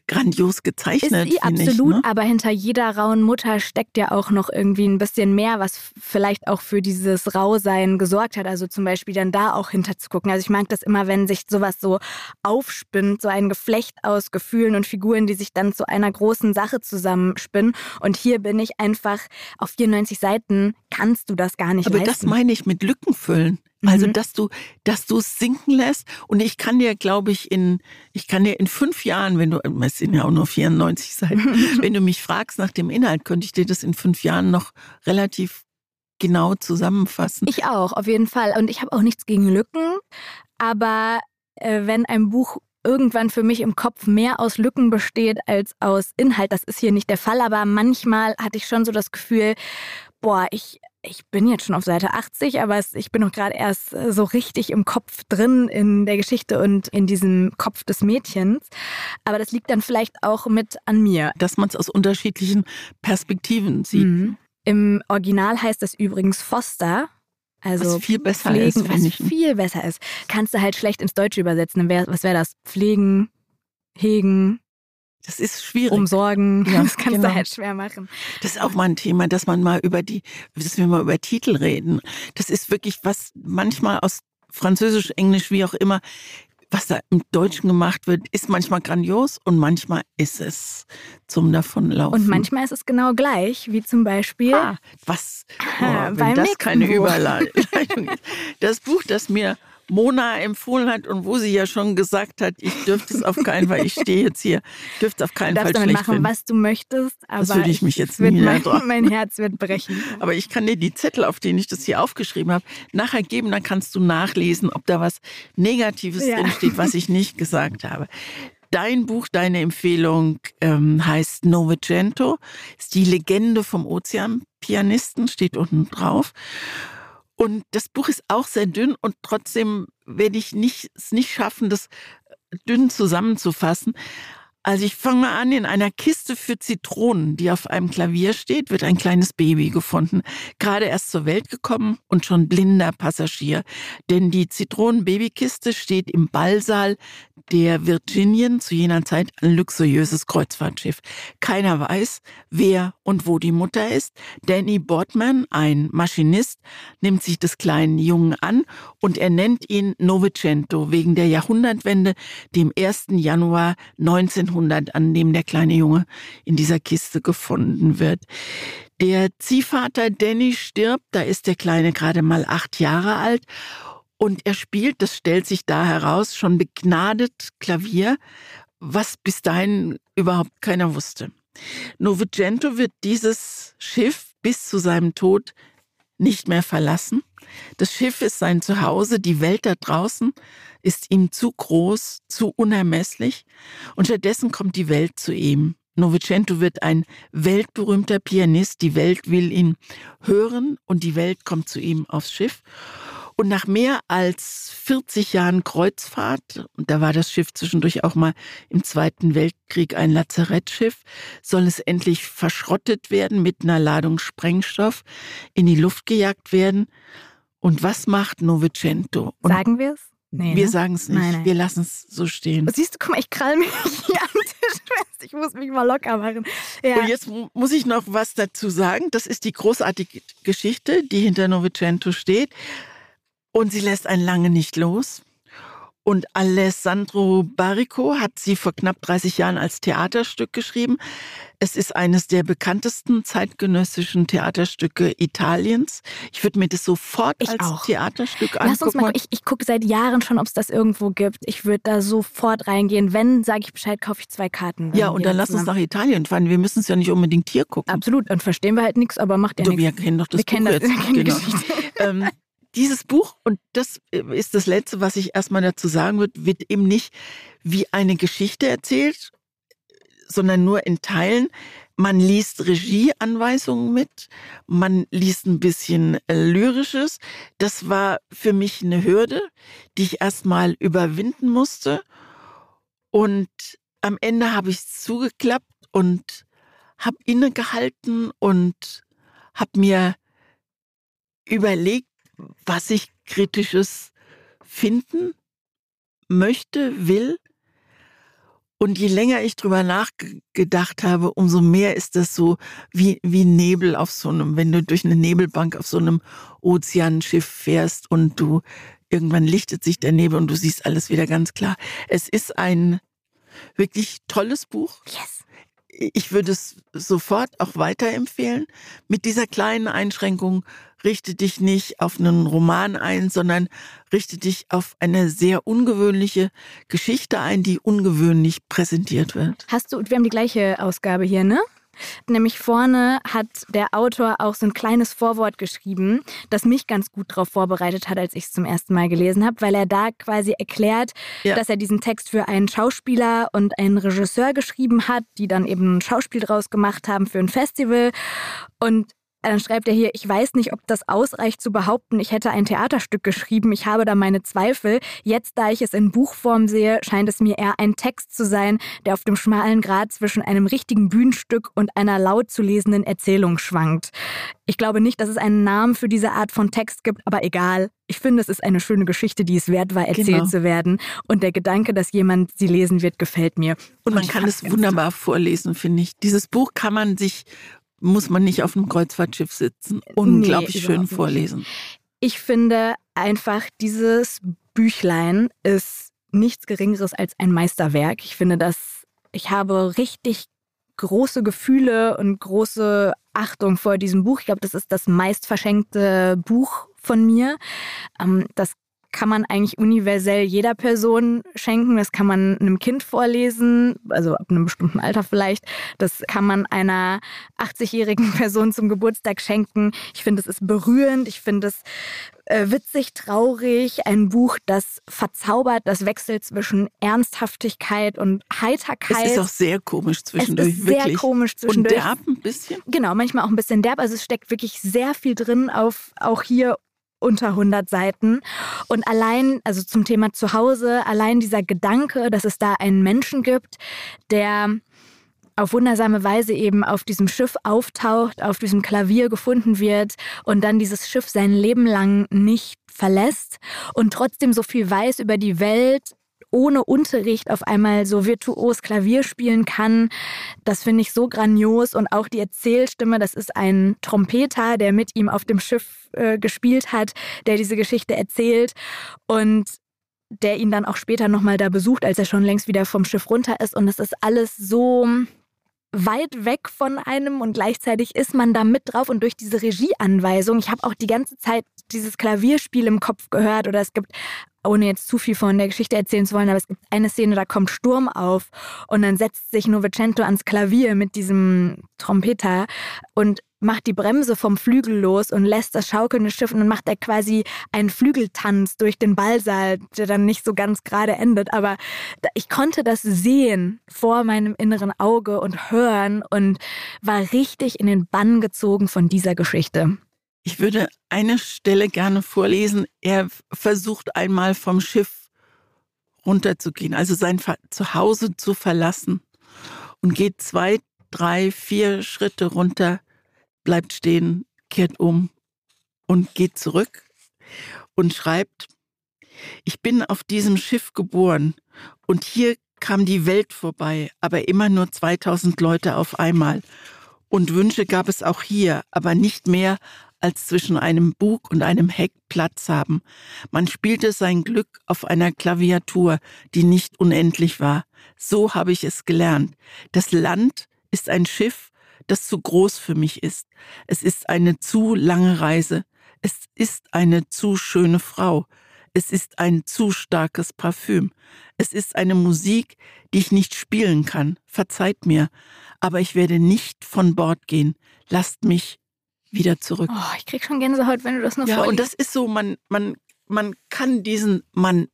grandios gezeichnet. Ist sie absolut, ich, ne? aber hinter jeder rauen Mutter steckt ja auch noch irgendwie ein bisschen mehr, was vielleicht auch für dieses Rausein gesorgt hat. Also zum Beispiel dann da auch hinter zu gucken. Also ich mag das immer, wenn sich sowas so aufspinnt, so ein Geflecht aus Gefühlen und Figuren, die sich dann zu einer großen Sache zusammenspinnen. Und hier bin ich einfach auf 94 Seiten kannst du das gar nicht Aber leisten. das meine ich mit Lücken füllen. Also, mhm. dass du, dass du es sinken lässt. Und ich kann dir, glaube ich, in, ich kann dir in fünf Jahren, wenn du, es sind ja auch nur 94 Seiten, wenn du mich fragst nach dem Inhalt, könnte ich dir das in fünf Jahren noch relativ genau zusammenfassen. Ich auch, auf jeden Fall. Und ich habe auch nichts gegen Lücken. Aber äh, wenn ein Buch irgendwann für mich im Kopf mehr aus Lücken besteht als aus Inhalt. Das ist hier nicht der Fall, aber manchmal hatte ich schon so das Gefühl, boah, ich ich bin jetzt schon auf Seite 80, aber ich bin noch gerade erst äh, so richtig im Kopf drin in der Geschichte und in diesem Kopf des Mädchens. Aber das liegt dann vielleicht auch mit an mir. Dass man es aus unterschiedlichen Perspektiven sieht. Mhm. Im Original heißt das übrigens Foster. Also was viel besser pflegen, ist. Was ich. viel besser ist. Kannst du halt schlecht ins Deutsche übersetzen. Was wäre das? Pflegen, hegen, das ist schwierig. Umsorgen, ja, das kannst genau. du halt schwer machen. Das ist auch mal ein Thema, dass man mal über die, dass wir mal über Titel reden. Das ist wirklich was manchmal aus Französisch, Englisch, wie auch immer, was da im Deutschen gemacht wird, ist manchmal grandios und manchmal ist es zum Davonlaufen. Und manchmal ist es genau gleich, wie zum Beispiel. Ah, was? Oh, wenn das keine Überleitung ist. Das Buch, das mir Mona empfohlen hat und wo sie ja schon gesagt hat, ich dürfte es auf keinen Fall, ich stehe jetzt hier, dürfte auf keinen du Fall damit schlecht machen, finden. was du möchtest, aber das würde ich mich jetzt nie mein, mein Herz wird brechen. Aber ich kann dir die Zettel, auf denen ich das hier aufgeschrieben habe, nachher geben, dann kannst du nachlesen, ob da was Negatives ja. drinsteht, was ich nicht gesagt habe. Dein Buch, deine Empfehlung ähm, heißt Novecento, ist die Legende vom Ozeanpianisten, steht unten drauf. Und das Buch ist auch sehr dünn und trotzdem werde ich nicht, es nicht schaffen, das dünn zusammenzufassen. Also ich fange mal an, in einer Kiste für Zitronen, die auf einem Klavier steht, wird ein kleines Baby gefunden. Gerade erst zur Welt gekommen und schon blinder Passagier. Denn die Zitronenbabykiste steht im Ballsaal der Virginien, zu jener Zeit ein luxuriöses Kreuzfahrtschiff. Keiner weiß, wer und wo die Mutter ist. Danny Boardman, ein Maschinist, nimmt sich des kleinen Jungen an und er nennt ihn Novecento wegen der Jahrhundertwende, dem 1. Januar 1900 Jahrhundert, an dem der kleine Junge in dieser Kiste gefunden wird. Der Ziehvater Danny stirbt, da ist der Kleine gerade mal acht Jahre alt und er spielt, das stellt sich da heraus, schon begnadet Klavier, was bis dahin überhaupt keiner wusste. Novecento wird dieses Schiff bis zu seinem Tod nicht mehr verlassen. Das Schiff ist sein Zuhause, die Welt da draußen ist ihm zu groß, zu unermesslich und stattdessen kommt die Welt zu ihm. Novecento wird ein weltberühmter Pianist, die Welt will ihn hören und die Welt kommt zu ihm aufs Schiff. Und nach mehr als 40 Jahren Kreuzfahrt, und da war das Schiff zwischendurch auch mal im Zweiten Weltkrieg ein Lazarettschiff, soll es endlich verschrottet werden, mit einer Ladung Sprengstoff in die Luft gejagt werden. Und was macht Novecento? Und Sagen wir es? Nee, wir ne? sagen es nicht. Nein, nein. Wir lassen es so stehen. Siehst du, guck mal, ich krall mich hier am Tisch fest. Ich muss mich mal locker machen. Ja. Und jetzt muss ich noch was dazu sagen. Das ist die großartige Geschichte, die hinter Novecento steht. Und sie lässt einen lange nicht los. Und Alessandro Barrico hat sie vor knapp 30 Jahren als Theaterstück geschrieben. Es ist eines der bekanntesten zeitgenössischen Theaterstücke Italiens. Ich würde mir das sofort ich als auch. Theaterstück Lass angucken. Uns mal, ich, ich gucke seit Jahren schon, ob es das irgendwo gibt. Ich würde da sofort reingehen. Wenn, sage ich Bescheid, kaufe ich zwei Karten. Ja, und dann lass uns nach Italien fahren. Wir müssen es ja nicht unbedingt hier gucken. Absolut. Und verstehen wir halt nichts, aber macht ja nichts. Wir kennen doch das wir Buch kennen das, jetzt. Genau. ähm, dieses Buch, und das ist das Letzte, was ich erstmal dazu sagen würde, wird eben nicht wie eine Geschichte erzählt, sondern nur in Teilen. Man liest Regieanweisungen mit, man liest ein bisschen äh, Lyrisches. Das war für mich eine Hürde, die ich erstmal überwinden musste. Und am Ende habe ich es zugeklappt und habe innegehalten und habe mir überlegt, was ich kritisches finden möchte, will. Und je länger ich drüber nachgedacht habe, umso mehr ist das so wie, wie Nebel auf so einem, wenn du durch eine Nebelbank auf so einem Ozeanschiff fährst und du irgendwann lichtet sich der Nebel und du siehst alles wieder ganz klar. Es ist ein wirklich tolles Buch. Yes ich würde es sofort auch weiterempfehlen. Mit dieser kleinen Einschränkung richte dich nicht auf einen Roman ein, sondern richte dich auf eine sehr ungewöhnliche Geschichte ein, die ungewöhnlich präsentiert wird. Hast du, wir haben die gleiche Ausgabe hier, ne? Nämlich vorne hat der Autor auch so ein kleines Vorwort geschrieben, das mich ganz gut darauf vorbereitet hat, als ich es zum ersten Mal gelesen habe, weil er da quasi erklärt, ja. dass er diesen Text für einen Schauspieler und einen Regisseur geschrieben hat, die dann eben ein Schauspiel draus gemacht haben für ein Festival. Und dann schreibt er hier, ich weiß nicht, ob das ausreicht zu behaupten, ich hätte ein Theaterstück geschrieben, ich habe da meine Zweifel. Jetzt, da ich es in Buchform sehe, scheint es mir eher ein Text zu sein, der auf dem schmalen Grat zwischen einem richtigen Bühnenstück und einer laut zu lesenden Erzählung schwankt. Ich glaube nicht, dass es einen Namen für diese Art von Text gibt, aber egal. Ich finde, es ist eine schöne Geschichte, die es wert war, erzählt genau. zu werden. Und der Gedanke, dass jemand sie lesen wird, gefällt mir. Und man kann es wunderbar vorlesen, finde ich. Dieses Buch kann man sich muss man nicht auf einem Kreuzfahrtschiff sitzen. Unglaublich nee, schön vorlesen. Ich finde einfach, dieses Büchlein ist nichts Geringeres als ein Meisterwerk. Ich finde, dass ich habe richtig große Gefühle und große Achtung vor diesem Buch. Ich glaube, das ist das meist verschenkte Buch von mir. Ähm, das kann man eigentlich universell jeder Person schenken. Das kann man einem Kind vorlesen, also ab einem bestimmten Alter vielleicht. Das kann man einer 80-jährigen Person zum Geburtstag schenken. Ich finde, es ist berührend. Ich finde es äh, witzig, traurig. Ein Buch, das verzaubert, das Wechsel zwischen Ernsthaftigkeit und Heiterkeit. Es ist auch sehr komisch zwischendurch. Es ist sehr wirklich. komisch zwischendurch. Und derb ein bisschen? Genau, manchmal auch ein bisschen derb. Also es steckt wirklich sehr viel drin, auf, auch hier unter 100 Seiten. Und allein, also zum Thema Zuhause, allein dieser Gedanke, dass es da einen Menschen gibt, der auf wundersame Weise eben auf diesem Schiff auftaucht, auf diesem Klavier gefunden wird und dann dieses Schiff sein Leben lang nicht verlässt und trotzdem so viel weiß über die Welt, ohne Unterricht auf einmal so virtuos Klavier spielen kann. Das finde ich so grandios. Und auch die Erzählstimme, das ist ein Trompeter, der mit ihm auf dem Schiff äh, gespielt hat, der diese Geschichte erzählt. Und der ihn dann auch später nochmal da besucht, als er schon längst wieder vom Schiff runter ist. Und es ist alles so weit weg von einem und gleichzeitig ist man da mit drauf und durch diese Regieanweisung, ich habe auch die ganze Zeit dieses Klavierspiel im Kopf gehört oder es gibt ohne jetzt zu viel von der Geschichte erzählen zu wollen, aber es gibt eine Szene, da kommt Sturm auf und dann setzt sich Novecento ans Klavier mit diesem Trompeter und macht die Bremse vom Flügel los und lässt das schaukelnde Schiff und dann macht er quasi einen Flügeltanz durch den Ballsaal, der dann nicht so ganz gerade endet. Aber ich konnte das sehen vor meinem inneren Auge und hören und war richtig in den Bann gezogen von dieser Geschichte. Ich würde eine Stelle gerne vorlesen. Er versucht einmal vom Schiff runterzugehen, also sein Zuhause zu verlassen und geht zwei, drei, vier Schritte runter, bleibt stehen, kehrt um und geht zurück und schreibt, ich bin auf diesem Schiff geboren und hier kam die Welt vorbei, aber immer nur 2000 Leute auf einmal. Und Wünsche gab es auch hier, aber nicht mehr als zwischen einem Bug und einem Heck Platz haben. Man spielte sein Glück auf einer Klaviatur, die nicht unendlich war. So habe ich es gelernt. Das Land ist ein Schiff, das zu groß für mich ist. Es ist eine zu lange Reise. Es ist eine zu schöne Frau. Es ist ein zu starkes Parfüm. Es ist eine Musik, die ich nicht spielen kann. Verzeiht mir. Aber ich werde nicht von Bord gehen. Lasst mich wieder zurück. Oh, ich krieg schon Gänsehaut, wenn du das nur Ja, vorliest. und das ist so, man, man, man kann diesen Mann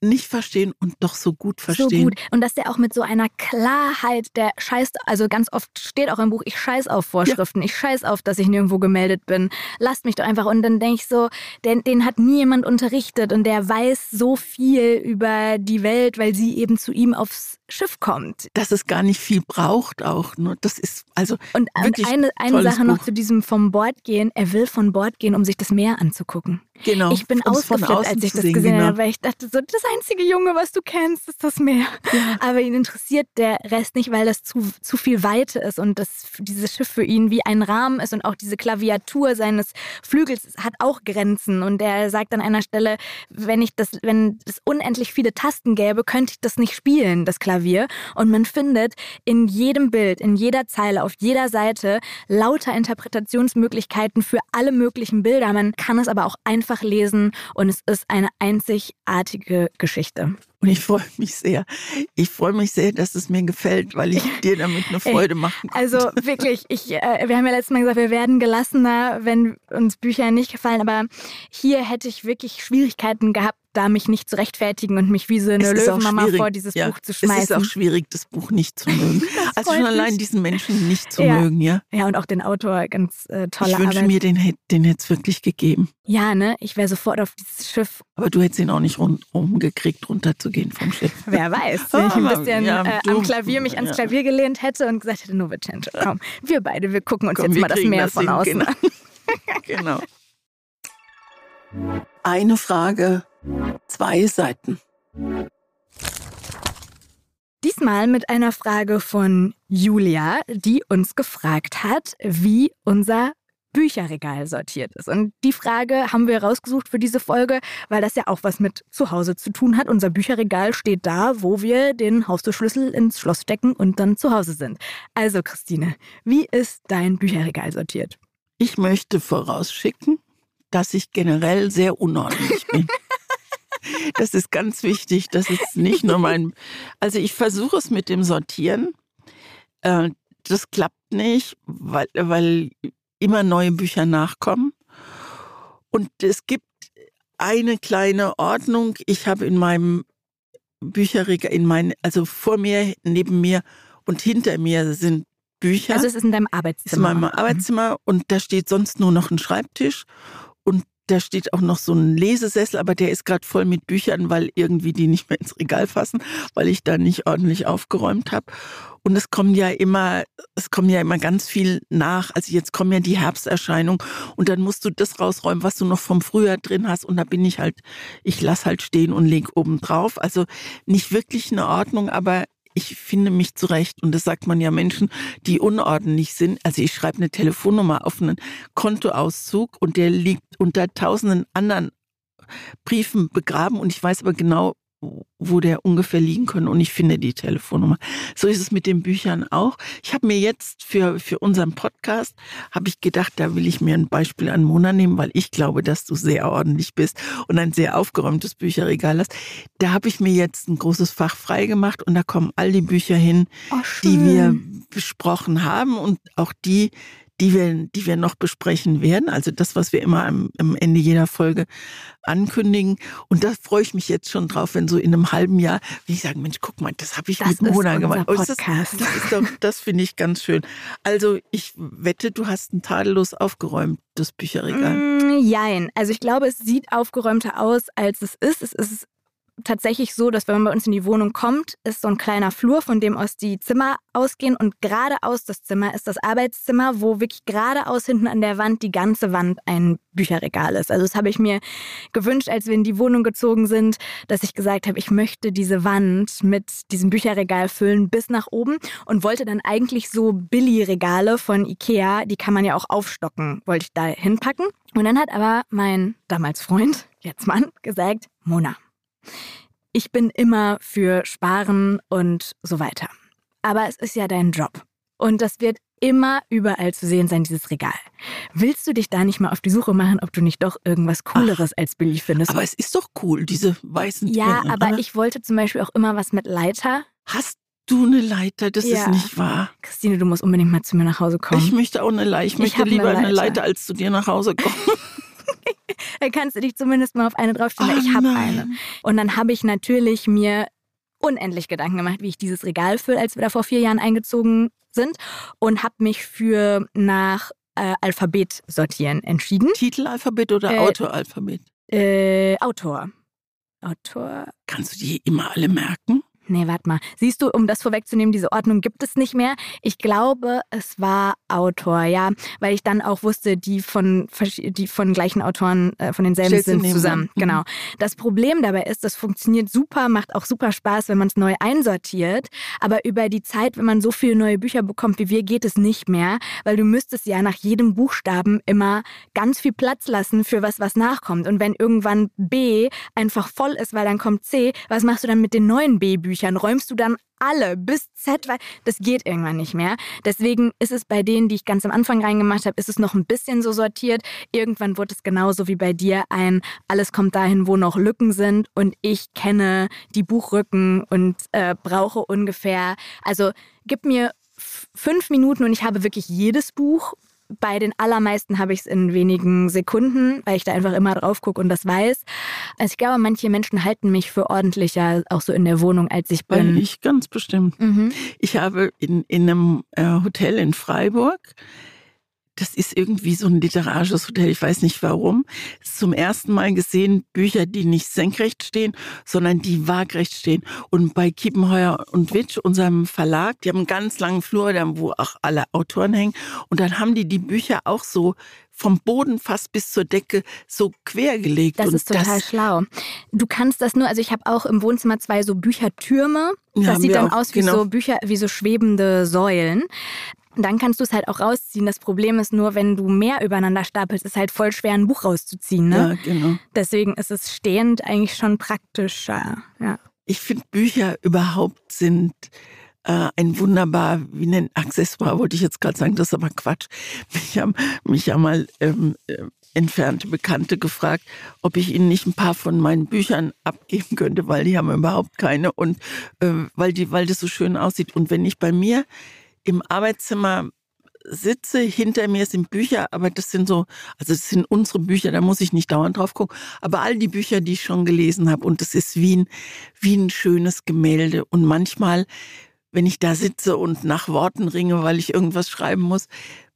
nicht verstehen und doch so gut verstehen. So gut. Und dass der auch mit so einer Klarheit, der scheißt, also ganz oft steht auch im Buch, ich scheiß auf Vorschriften, ich scheiß auf, dass ich nirgendwo gemeldet bin. Lasst mich doch einfach. Und dann denke ich so, den, den hat nie jemand unterrichtet und der weiß so viel über die Welt, weil sie eben zu ihm aufs Schiff kommt. Dass es gar nicht viel braucht auch. Ne? Das ist also Und, Wirklich eine, eine Sache noch Buch. zu diesem vom Bord gehen. Er will von Bord gehen, um sich das Meer anzugucken. genau. Ich bin ausgeflippt, als ich das sehen, gesehen genau. habe, weil ich dachte, so das einzige Junge, was du kennst, ist das Meer. Aber ihn interessiert der Rest nicht, weil das zu, zu viel Weite ist und das, dieses Schiff für ihn wie ein Rahmen ist und auch diese Klaviatur seines Flügels hat auch Grenzen. Und er sagt an einer Stelle, wenn ich das, wenn es unendlich viele Tasten gäbe, könnte ich das nicht spielen, das Klavier. Und man findet in jedem Bild, in jeder Zeile, auf jeder Seite lauter Interpretationsmöglichkeiten für alle möglichen Bilder. Man kann es aber auch einfach lesen und es ist eine einzigartige Geschichte. Und ich freue mich sehr. Ich freue mich sehr, dass es mir gefällt, weil ich dir damit eine Freude machen kann. Also wirklich, ich, äh, wir haben ja letztes Mal gesagt, wir werden gelassener, wenn uns Bücher nicht gefallen, aber hier hätte ich wirklich Schwierigkeiten gehabt, da mich nicht zu rechtfertigen und mich wie so eine Löwenmama vor dieses ja. Buch zu Es ist schmeißen. auch schwierig, das Buch nicht zu mögen. Also schon allein mich. diesen Menschen nicht zu Ja. mögen, ja. ja, und auch den Autor, ganz äh, tolle Ich wünsche Arbeit. mir, den, den hätte es wirklich gegeben. ja, ne, ich wäre sofort auf dieses Schiff. Aber du hättest ihn auch nicht rund, rumgekriegt, runterzugehen vom Schiff. Wer weiß, wenn ich ein bisschen ja, äh, am Klavier mich ans ja. Klavier gelehnt hätte und gesagt hätte, Novicenzo, komm, wir beide, wir gucken uns Komm, jetzt mal das Meer das von hin, außen genau. an. genau. Eine Frage, zwei Seiten. Diesmal mit einer Frage von Julia, die uns gefragt hat, wie unser Bücherregal sortiert ist. Und die Frage haben wir rausgesucht für diese Folge, weil das ja auch was mit zu Hause zu tun hat. Unser Bücherregal steht da, wo wir den Haustürschlüssel ins Schloss stecken und dann zu Hause sind. Also Christine, wie ist dein Bücherregal sortiert? Ich möchte vorausschicken, dass ich generell sehr unordentlich bin. Das ist ganz wichtig. Das ist nicht nur mein. Also ich versuche es mit dem Sortieren. Äh, Das klappt nicht, weil, weil immer neue Bücher nachkommen. Und es gibt eine kleine Ordnung. Ich habe in meinem Bücherregal, in mein, also vor mir, neben mir und hinter mir sind Bücher Also es ist in deinem ist in Arbeitszimmer. meinem Arbeitszimmer und da steht sonst nur noch ein Schreibtisch und da steht auch noch so ein Lesesessel, aber der ist gerade voll mit Büchern, weil irgendwie die nicht mehr ins Regal fassen, weil ich da nicht ordentlich aufgeräumt habe. Und es kommen ja immer, es kommen ja immer ganz viel nach. Also jetzt kommen ja die Herbsterscheinungen und dann musst du das rausräumen, was du noch vom Frühjahr drin hast. Und da bin ich halt, ich lass halt stehen und leg oben drauf. Also nicht wirklich eine Ordnung, aber ich finde mich zurecht. Und das sagt man ja Menschen, die unordentlich sind. Also ich schreibe eine Telefonnummer auf einen Kontoauszug und der liegt unter tausenden anderen Briefen begraben und ich weiß aber genau, wo der ungefähr liegen können und ich finde die Telefonnummer. So ist es mit den Büchern auch. Ich habe mir jetzt für, für unseren Podcast, habe ich gedacht, da will ich mir ein Beispiel an Mona nehmen, weil ich glaube, dass du sehr ordentlich bist und ein sehr aufgeräumtes Bücherregal hast. Da habe ich mir jetzt ein großes Fach frei gemacht und da kommen all die Bücher hin, Oh, die wir besprochen haben und auch die, die wir, die wir noch besprechen werden. Also das, was wir immer am, am Ende jeder Folge ankündigen. Und da freue ich mich jetzt schon drauf, wenn so in einem halben Jahr, wie ich sage, Mensch, guck mal, das habe ich Das mit Mona gemacht. Oh, ist das, das doch, das finde ich ganz schön. Also ich wette, du hast ein tadellos aufgeräumtes Bücherregal. Mm, jein. Also ich glaube, es sieht aufgeräumter aus, als es ist. Es ist tatsächlich so, dass wenn man bei uns in die Wohnung kommt, ist so ein kleiner Flur, von dem aus die Zimmer ausgehen und geradeaus das Zimmer ist das Arbeitszimmer, wo wirklich geradeaus hinten an der Wand die ganze Wand ein Bücherregal ist. Also das habe ich mir gewünscht, als wir in die Wohnung gezogen sind, dass ich gesagt habe, ich möchte diese Wand mit diesem Bücherregal füllen bis nach oben und wollte dann eigentlich so Billy-Regale von Ikea, die kann man ja auch aufstocken, wollte ich da hinpacken. Und dann hat aber mein damals Freund, jetzt Mann, gesagt, Mona, ich bin immer für Sparen und so weiter. Aber es ist ja dein Job. Und das wird immer überall zu sehen sein, dieses Regal. Willst du dich da nicht mal auf die Suche machen, ob du nicht doch irgendwas Cooleres als Billy findest? Aber es ist doch cool, diese weißen ja, Türen, aber oder? ich wollte zum Beispiel auch immer was mit Leiter. Hast du eine Leiter? Das ja. ist nicht wahr. Christine, du musst unbedingt mal zu mir nach Hause kommen. Ich möchte auch eine Leiter. Ich, ich möchte lieber eine Leiter. eine Leiter, als zu dir nach Hause kommen. dann kannst du dich zumindest mal auf eine draufstellen. Oh, ich habe eine. Und dann habe ich natürlich mir unendlich Gedanken gemacht, wie ich dieses Regal fülle, als wir da vor vier Jahren eingezogen sind und habe mich für nach äh, Alphabet sortieren entschieden. Titelalphabet oder äh, Autoalphabet? Äh, Autor. Autor. Kannst du die immer alle merken? Nee, warte mal. Siehst du, um das vorwegzunehmen, diese Ordnung gibt es nicht mehr. Ich glaube, es war Autor, ja, weil ich dann auch wusste, die von, die von gleichen Autoren, äh, von denselben Stellst sind zusammen. Mhm. Genau. Das Problem dabei ist, das funktioniert super, macht auch super Spaß, wenn man es neu einsortiert. Aber über die Zeit, wenn man so viele neue Bücher bekommt wie wir, geht es nicht mehr, weil du müsstest ja nach jedem Buchstaben immer ganz viel Platz lassen für was, was nachkommt. Und wenn irgendwann B einfach voll ist, weil dann kommt C, was machst du dann mit den neuen B-Büchern? Büchern räumst du dann alle bis Z, weil das geht irgendwann nicht mehr. Deswegen ist es bei denen, die ich ganz am Anfang reingemacht habe, ist es noch ein bisschen so sortiert. Irgendwann wird es genauso wie bei dir ein, alles kommt dahin, wo noch Lücken sind und ich kenne die Buchrücken und äh, brauche ungefähr, also gib mir fünf Minuten und ich habe wirklich jedes Buch bei den allermeisten habe ich es in wenigen Sekunden, weil ich da einfach immer drauf gucke und das weiß. Also ich glaube, manche Menschen halten mich für ordentlicher, auch so in der Wohnung, als ich bin. Ich ganz bestimmt. Mhm. Ich habe in, in einem äh, Hotel in Freiburg das ist irgendwie so ein literarisches Hotel, ich weiß nicht warum. Zum ersten Mal gesehen Bücher, die nicht senkrecht stehen, sondern die waagrecht stehen. Und bei Kiepenheuer und Witsch, unserem Verlag, die haben einen ganz langen Flur, wo auch alle Autoren hängen. Und dann haben die die Bücher auch so vom Boden fast bis zur Decke so quergelegt. Das ist total das schlau. Du kannst das nur, also ich habe auch im Wohnzimmer zwei so Büchertürme. Das ja, sieht dann aus wie genau. so Bücher, wie so schwebende Säulen. Dann kannst du es halt auch rausziehen. Das Problem ist nur, wenn du mehr übereinander stapelst, ist halt voll schwer, ein Buch rauszuziehen. Ne? Ja, genau. Deswegen ist es stehend eigentlich schon praktischer. Ja. Ich finde, Bücher überhaupt sind äh, ein wunderbar, wie nennt Accessoire, wollte ich jetzt gerade sagen, das ist aber Quatsch. Mich haben mich ja mal ähm, äh, entfernte Bekannte gefragt, ob ich ihnen nicht ein paar von meinen Büchern abgeben könnte, weil die haben überhaupt keine und äh, weil die, weil das so schön aussieht. Und wenn ich bei mir im Arbeitszimmer sitze, hinter mir sind Bücher, aber das sind so, also das sind unsere Bücher, da muss ich nicht dauernd drauf gucken, aber all die Bücher, die ich schon gelesen habe und das ist wie ein, wie ein schönes Gemälde. Und manchmal, wenn ich da sitze und nach Worten ringe, weil ich irgendwas schreiben muss,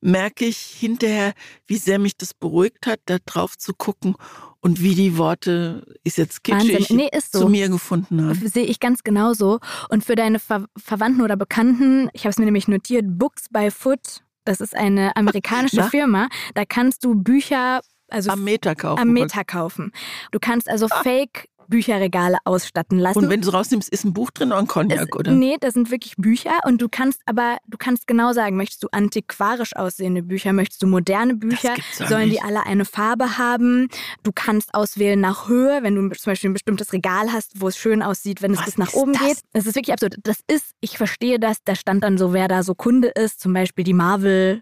merke ich hinterher, wie sehr mich das beruhigt hat, da drauf zu gucken und wie die Worte, ist jetzt kitschig, nee, ist so. zu mir gefunden haben. Sehe ich ganz genauso. Und für deine Ver Verwandten oder Bekannten, ich habe es mir nämlich notiert, Books by Foot, das ist eine amerikanische Firma, da kannst du Bücher also am Meter kaufen. Am Meter kaufen. Du kannst also ah. Fake Bücherregale ausstatten lassen. Und wenn du es rausnimmst, ist ein Buch drin oder ein Cognac, es, oder? Nee, das sind wirklich Bücher und du kannst aber, du kannst genau sagen, möchtest du antiquarisch aussehende Bücher, möchtest du moderne Bücher, sollen nicht. die alle eine Farbe haben. Du kannst auswählen nach Höhe, wenn du zum Beispiel ein bestimmtes Regal hast, wo es schön aussieht, wenn es Was bis nach oben das? geht. Das ist wirklich absurd. Das ist, ich verstehe das, da stand dann so, wer da so Kunde ist, zum Beispiel die Marvel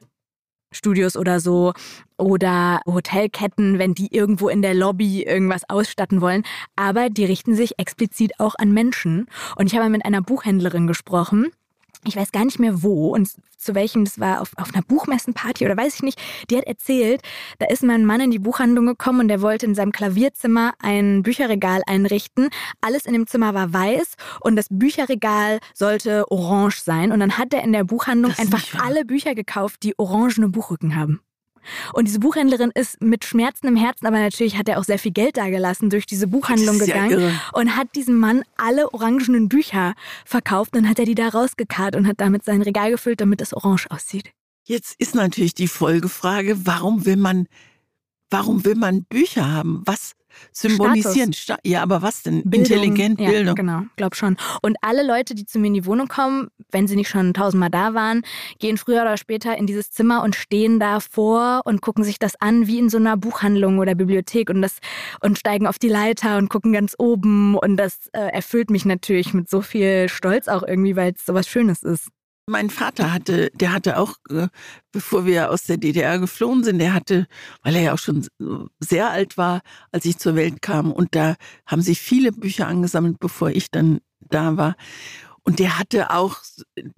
Studios oder so oder Hotelketten, wenn die irgendwo in der Lobby irgendwas ausstatten wollen. Aber die richten sich explizit auch an Menschen. Und ich habe mit einer Buchhändlerin gesprochen, ich weiß gar nicht mehr wo und zu welchem, das war auf, auf einer Buchmessenparty oder weiß ich nicht, die hat erzählt, da ist mein Mann in die Buchhandlung gekommen und der wollte in seinem Klavierzimmer ein Bücherregal einrichten. Alles in dem Zimmer war weiß und das Bücherregal sollte orange sein. Und dann hat er in der Buchhandlung einfach alle Bücher gekauft, die orangene Buchrücken haben. Und diese Buchhändlerin ist mit Schmerzen im Herzen, aber natürlich hat er auch sehr viel Geld dagelassen, durch diese Buchhandlung gegangen ja und hat diesem Mann alle orangenen Bücher verkauft. Dann hat er die da rausgekarrt und hat damit sein Regal gefüllt, damit es orange aussieht. Jetzt ist natürlich die Folgefrage, warum will man, warum will man Bücher haben? Was Symbolisieren. Status. Ja, aber was denn? Bildung. Intelligent ja, Bildung. Genau, glaub schon. Und alle Leute, die zu mir in die Wohnung kommen, wenn sie nicht schon tausendmal da waren, gehen früher oder später in dieses Zimmer und stehen da vor und gucken sich das an wie in so einer Buchhandlung oder Bibliothek und das und steigen auf die Leiter und gucken ganz oben und das äh, erfüllt mich natürlich mit so viel Stolz auch irgendwie, weil es so was Schönes ist. Mein Vater hatte, der hatte auch, äh, bevor wir aus der DDR geflohen sind, der hatte, weil er ja auch schon sehr alt war, als ich zur Welt kam, und da haben sich viele Bücher angesammelt, bevor ich dann da war. Und der hatte auch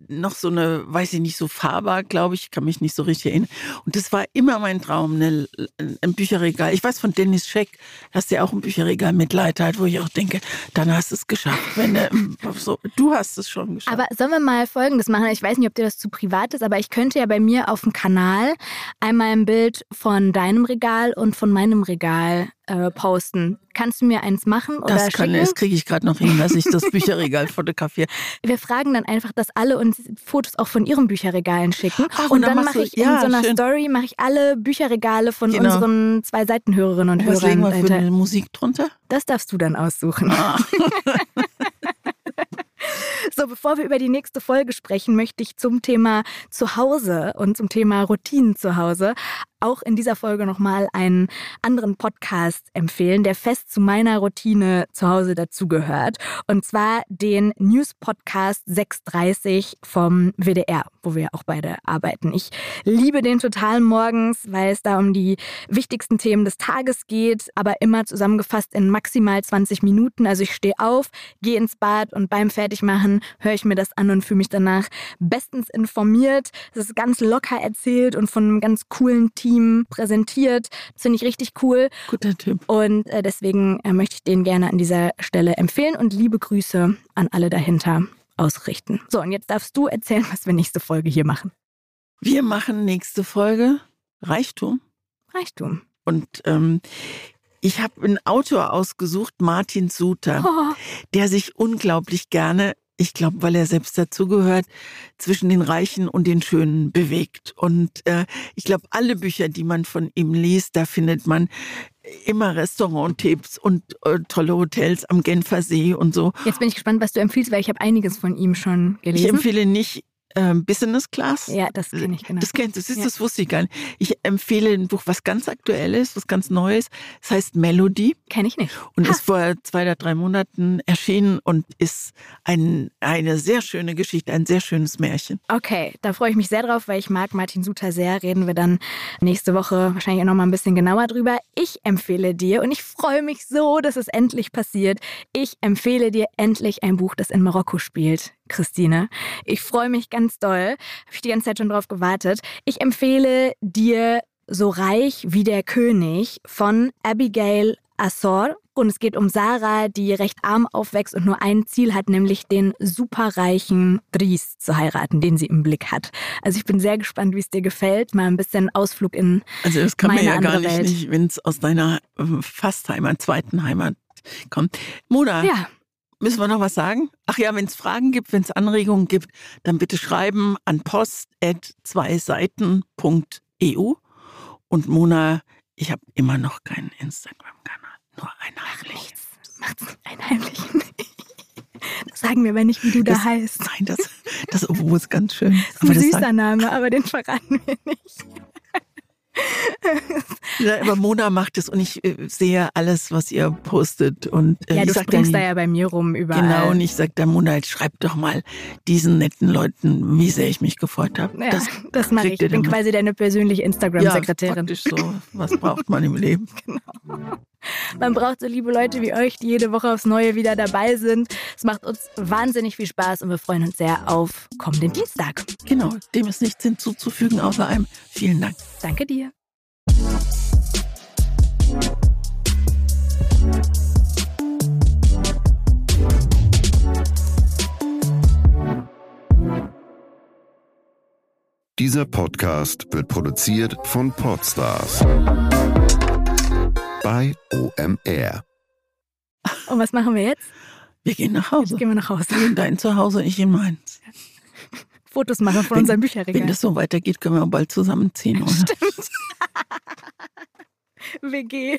noch so eine, weiß ich nicht, so Faber, glaube ich, kann mich nicht so richtig erinnern. Und das war immer mein Traum, eine, ein Bücherregal. Ich weiß von Dennis Scheck, dass der auch ein Bücherregal mit Leiter hat, wo ich auch denke, dann hast du es geschafft. Wenn du, so, du hast es schon geschafft. Aber sollen wir mal Folgendes machen? Ich weiß nicht, ob dir das zu privat ist, aber ich könnte ja bei mir auf dem Kanal einmal ein Bild von deinem Regal und von meinem Regal äh, posten. Kannst du mir eins machen oder das kann, schicken? Das kriege ich gerade noch hin, dass ich das Bücherregal fotografiere. Wir fragen dann einfach, dass alle uns Fotos auch von ihren Bücherregalen schicken. Ach, und, dann dann mache ich in ja, so einer schön. Story mache ich alle Bücherregale von Genau. unseren zwei Seitenhörerinnen und Und was legen Hörern. wir für eine Musik drunter? Das darfst du dann aussuchen. Ah. So, bevor wir über die nächste Folge sprechen, möchte ich zum Thema Zuhause und zum Thema Routinen zu Hause auch in dieser Folge nochmal einen anderen Podcast empfehlen, der fest zu meiner Routine zu Hause dazugehört. Und zwar den News Podcast 630 vom WDR, wo wir auch beide arbeiten. Ich liebe den total morgens, weil es da um die wichtigsten Themen des Tages geht, aber immer zusammengefasst in maximal 20 Minuten. Also ich stehe auf, gehe ins Bad und beim Fertigmachen höre ich mir das an und fühle mich danach bestens informiert. Es ist ganz locker erzählt und von einem ganz coolen Team präsentiert. Das finde ich richtig cool. Guter Typ. Und äh, deswegen äh, möchte ich den gerne an dieser Stelle empfehlen und liebe Grüße an alle dahinter ausrichten. So, und jetzt darfst du erzählen, was wir nächste Folge hier machen. Wir machen nächste Folge Reichtum. Reichtum. Und ähm, ich habe einen Autor ausgesucht, Martin Suter, Oh, der sich unglaublich gerne, ich glaube, weil er selbst dazugehört, zwischen den Reichen und den Schönen bewegt. Und äh, ich glaube, alle Bücher, die man von ihm liest, da findet man immer Restauranttipps und äh, tolle Hotels am Genfer See und so. jetzt bin ich gespannt, was du empfiehlst, weil ich habe einiges von ihm schon Ich gelesen. empfehle nicht ähm, Business Class. ja, das kenne ich genau. Das kennst du, siehst, Ja. das wusste ich gar nicht. Ich empfehle ein Buch, was ganz aktuelles, was ganz Neues. Es heißt Melody Kenne ich nicht. und Ha. ist vor zwei oder drei Monaten erschienen und ist ein, eine sehr schöne Geschichte, ein sehr schönes Märchen. Okay, da freue ich mich sehr drauf, weil ich mag Martin Suter sehr. Reden wir dann nächste Woche wahrscheinlich auch noch mal ein bisschen genauer drüber. Ich empfehle dir und ich freue mich so, dass es endlich passiert. Ich empfehle dir endlich ein Buch, das in Marokko spielt. Christine, ich freue mich ganz doll. Habe ich die ganze Zeit schon drauf gewartet. Ich empfehle dir So reich wie der König von Abigail Assor. Und es geht um Sarah, die recht arm aufwächst und nur ein Ziel hat, nämlich den superreichen Dries zu heiraten, den sie im Blick hat. Also ich bin sehr gespannt, wie es dir gefällt. Mal ein bisschen Ausflug in Also das kann man ja gar nicht, nicht wenn es aus deiner äh, Fastheimat, zweiten Heimat kommt. Mona, ja, müssen wir noch was sagen? Ach ja, wenn es Fragen gibt, wenn es Anregungen gibt, dann bitte schreiben an post.zweiseiten.eu. Und Mona, ich habe immer noch keinen Instagram-Kanal, nur einen heimlichen. macht's einen heimlichen. Das sagen wir aber nicht, wie du da Das- heißt. Nein, das, das obwohl es ganz schön. Das ist ein süßer Name, aber den verraten wir nicht. Ja, aber Mona macht es und ich äh, sehe alles, was ihr postet. Und, äh, Ja, du springst dann, da ja bei mir rum überall. Genau, und ich sage der Mona, jetzt schreib doch mal diesen netten Leuten, wie sehr ich mich gefreut habe. Ja, das, mache ich. Ich bin quasi deine persönliche Instagram-Sekretärin. Ja, praktisch so. Was braucht man im Leben? Man braucht so liebe Leute wie euch, die jede Woche aufs Neue wieder dabei sind. Es macht uns wahnsinnig viel Spaß und wir freuen uns sehr auf kommenden Dienstag. Genau, dem ist nichts hinzuzufügen, außer einem vielen Dank. Danke dir. Dieser Podcast wird produziert von Podstars bei OMR. Und was machen wir jetzt? Wir gehen nach Hause. Jetzt gehen wir nach Hause. Wir in dein Zuhause, ich in meins. Fotos machen von Wenn- unserem Wenn Bücherregal. das so weitergeht, können wir bald zusammenziehen, oder? Stimmt. WG.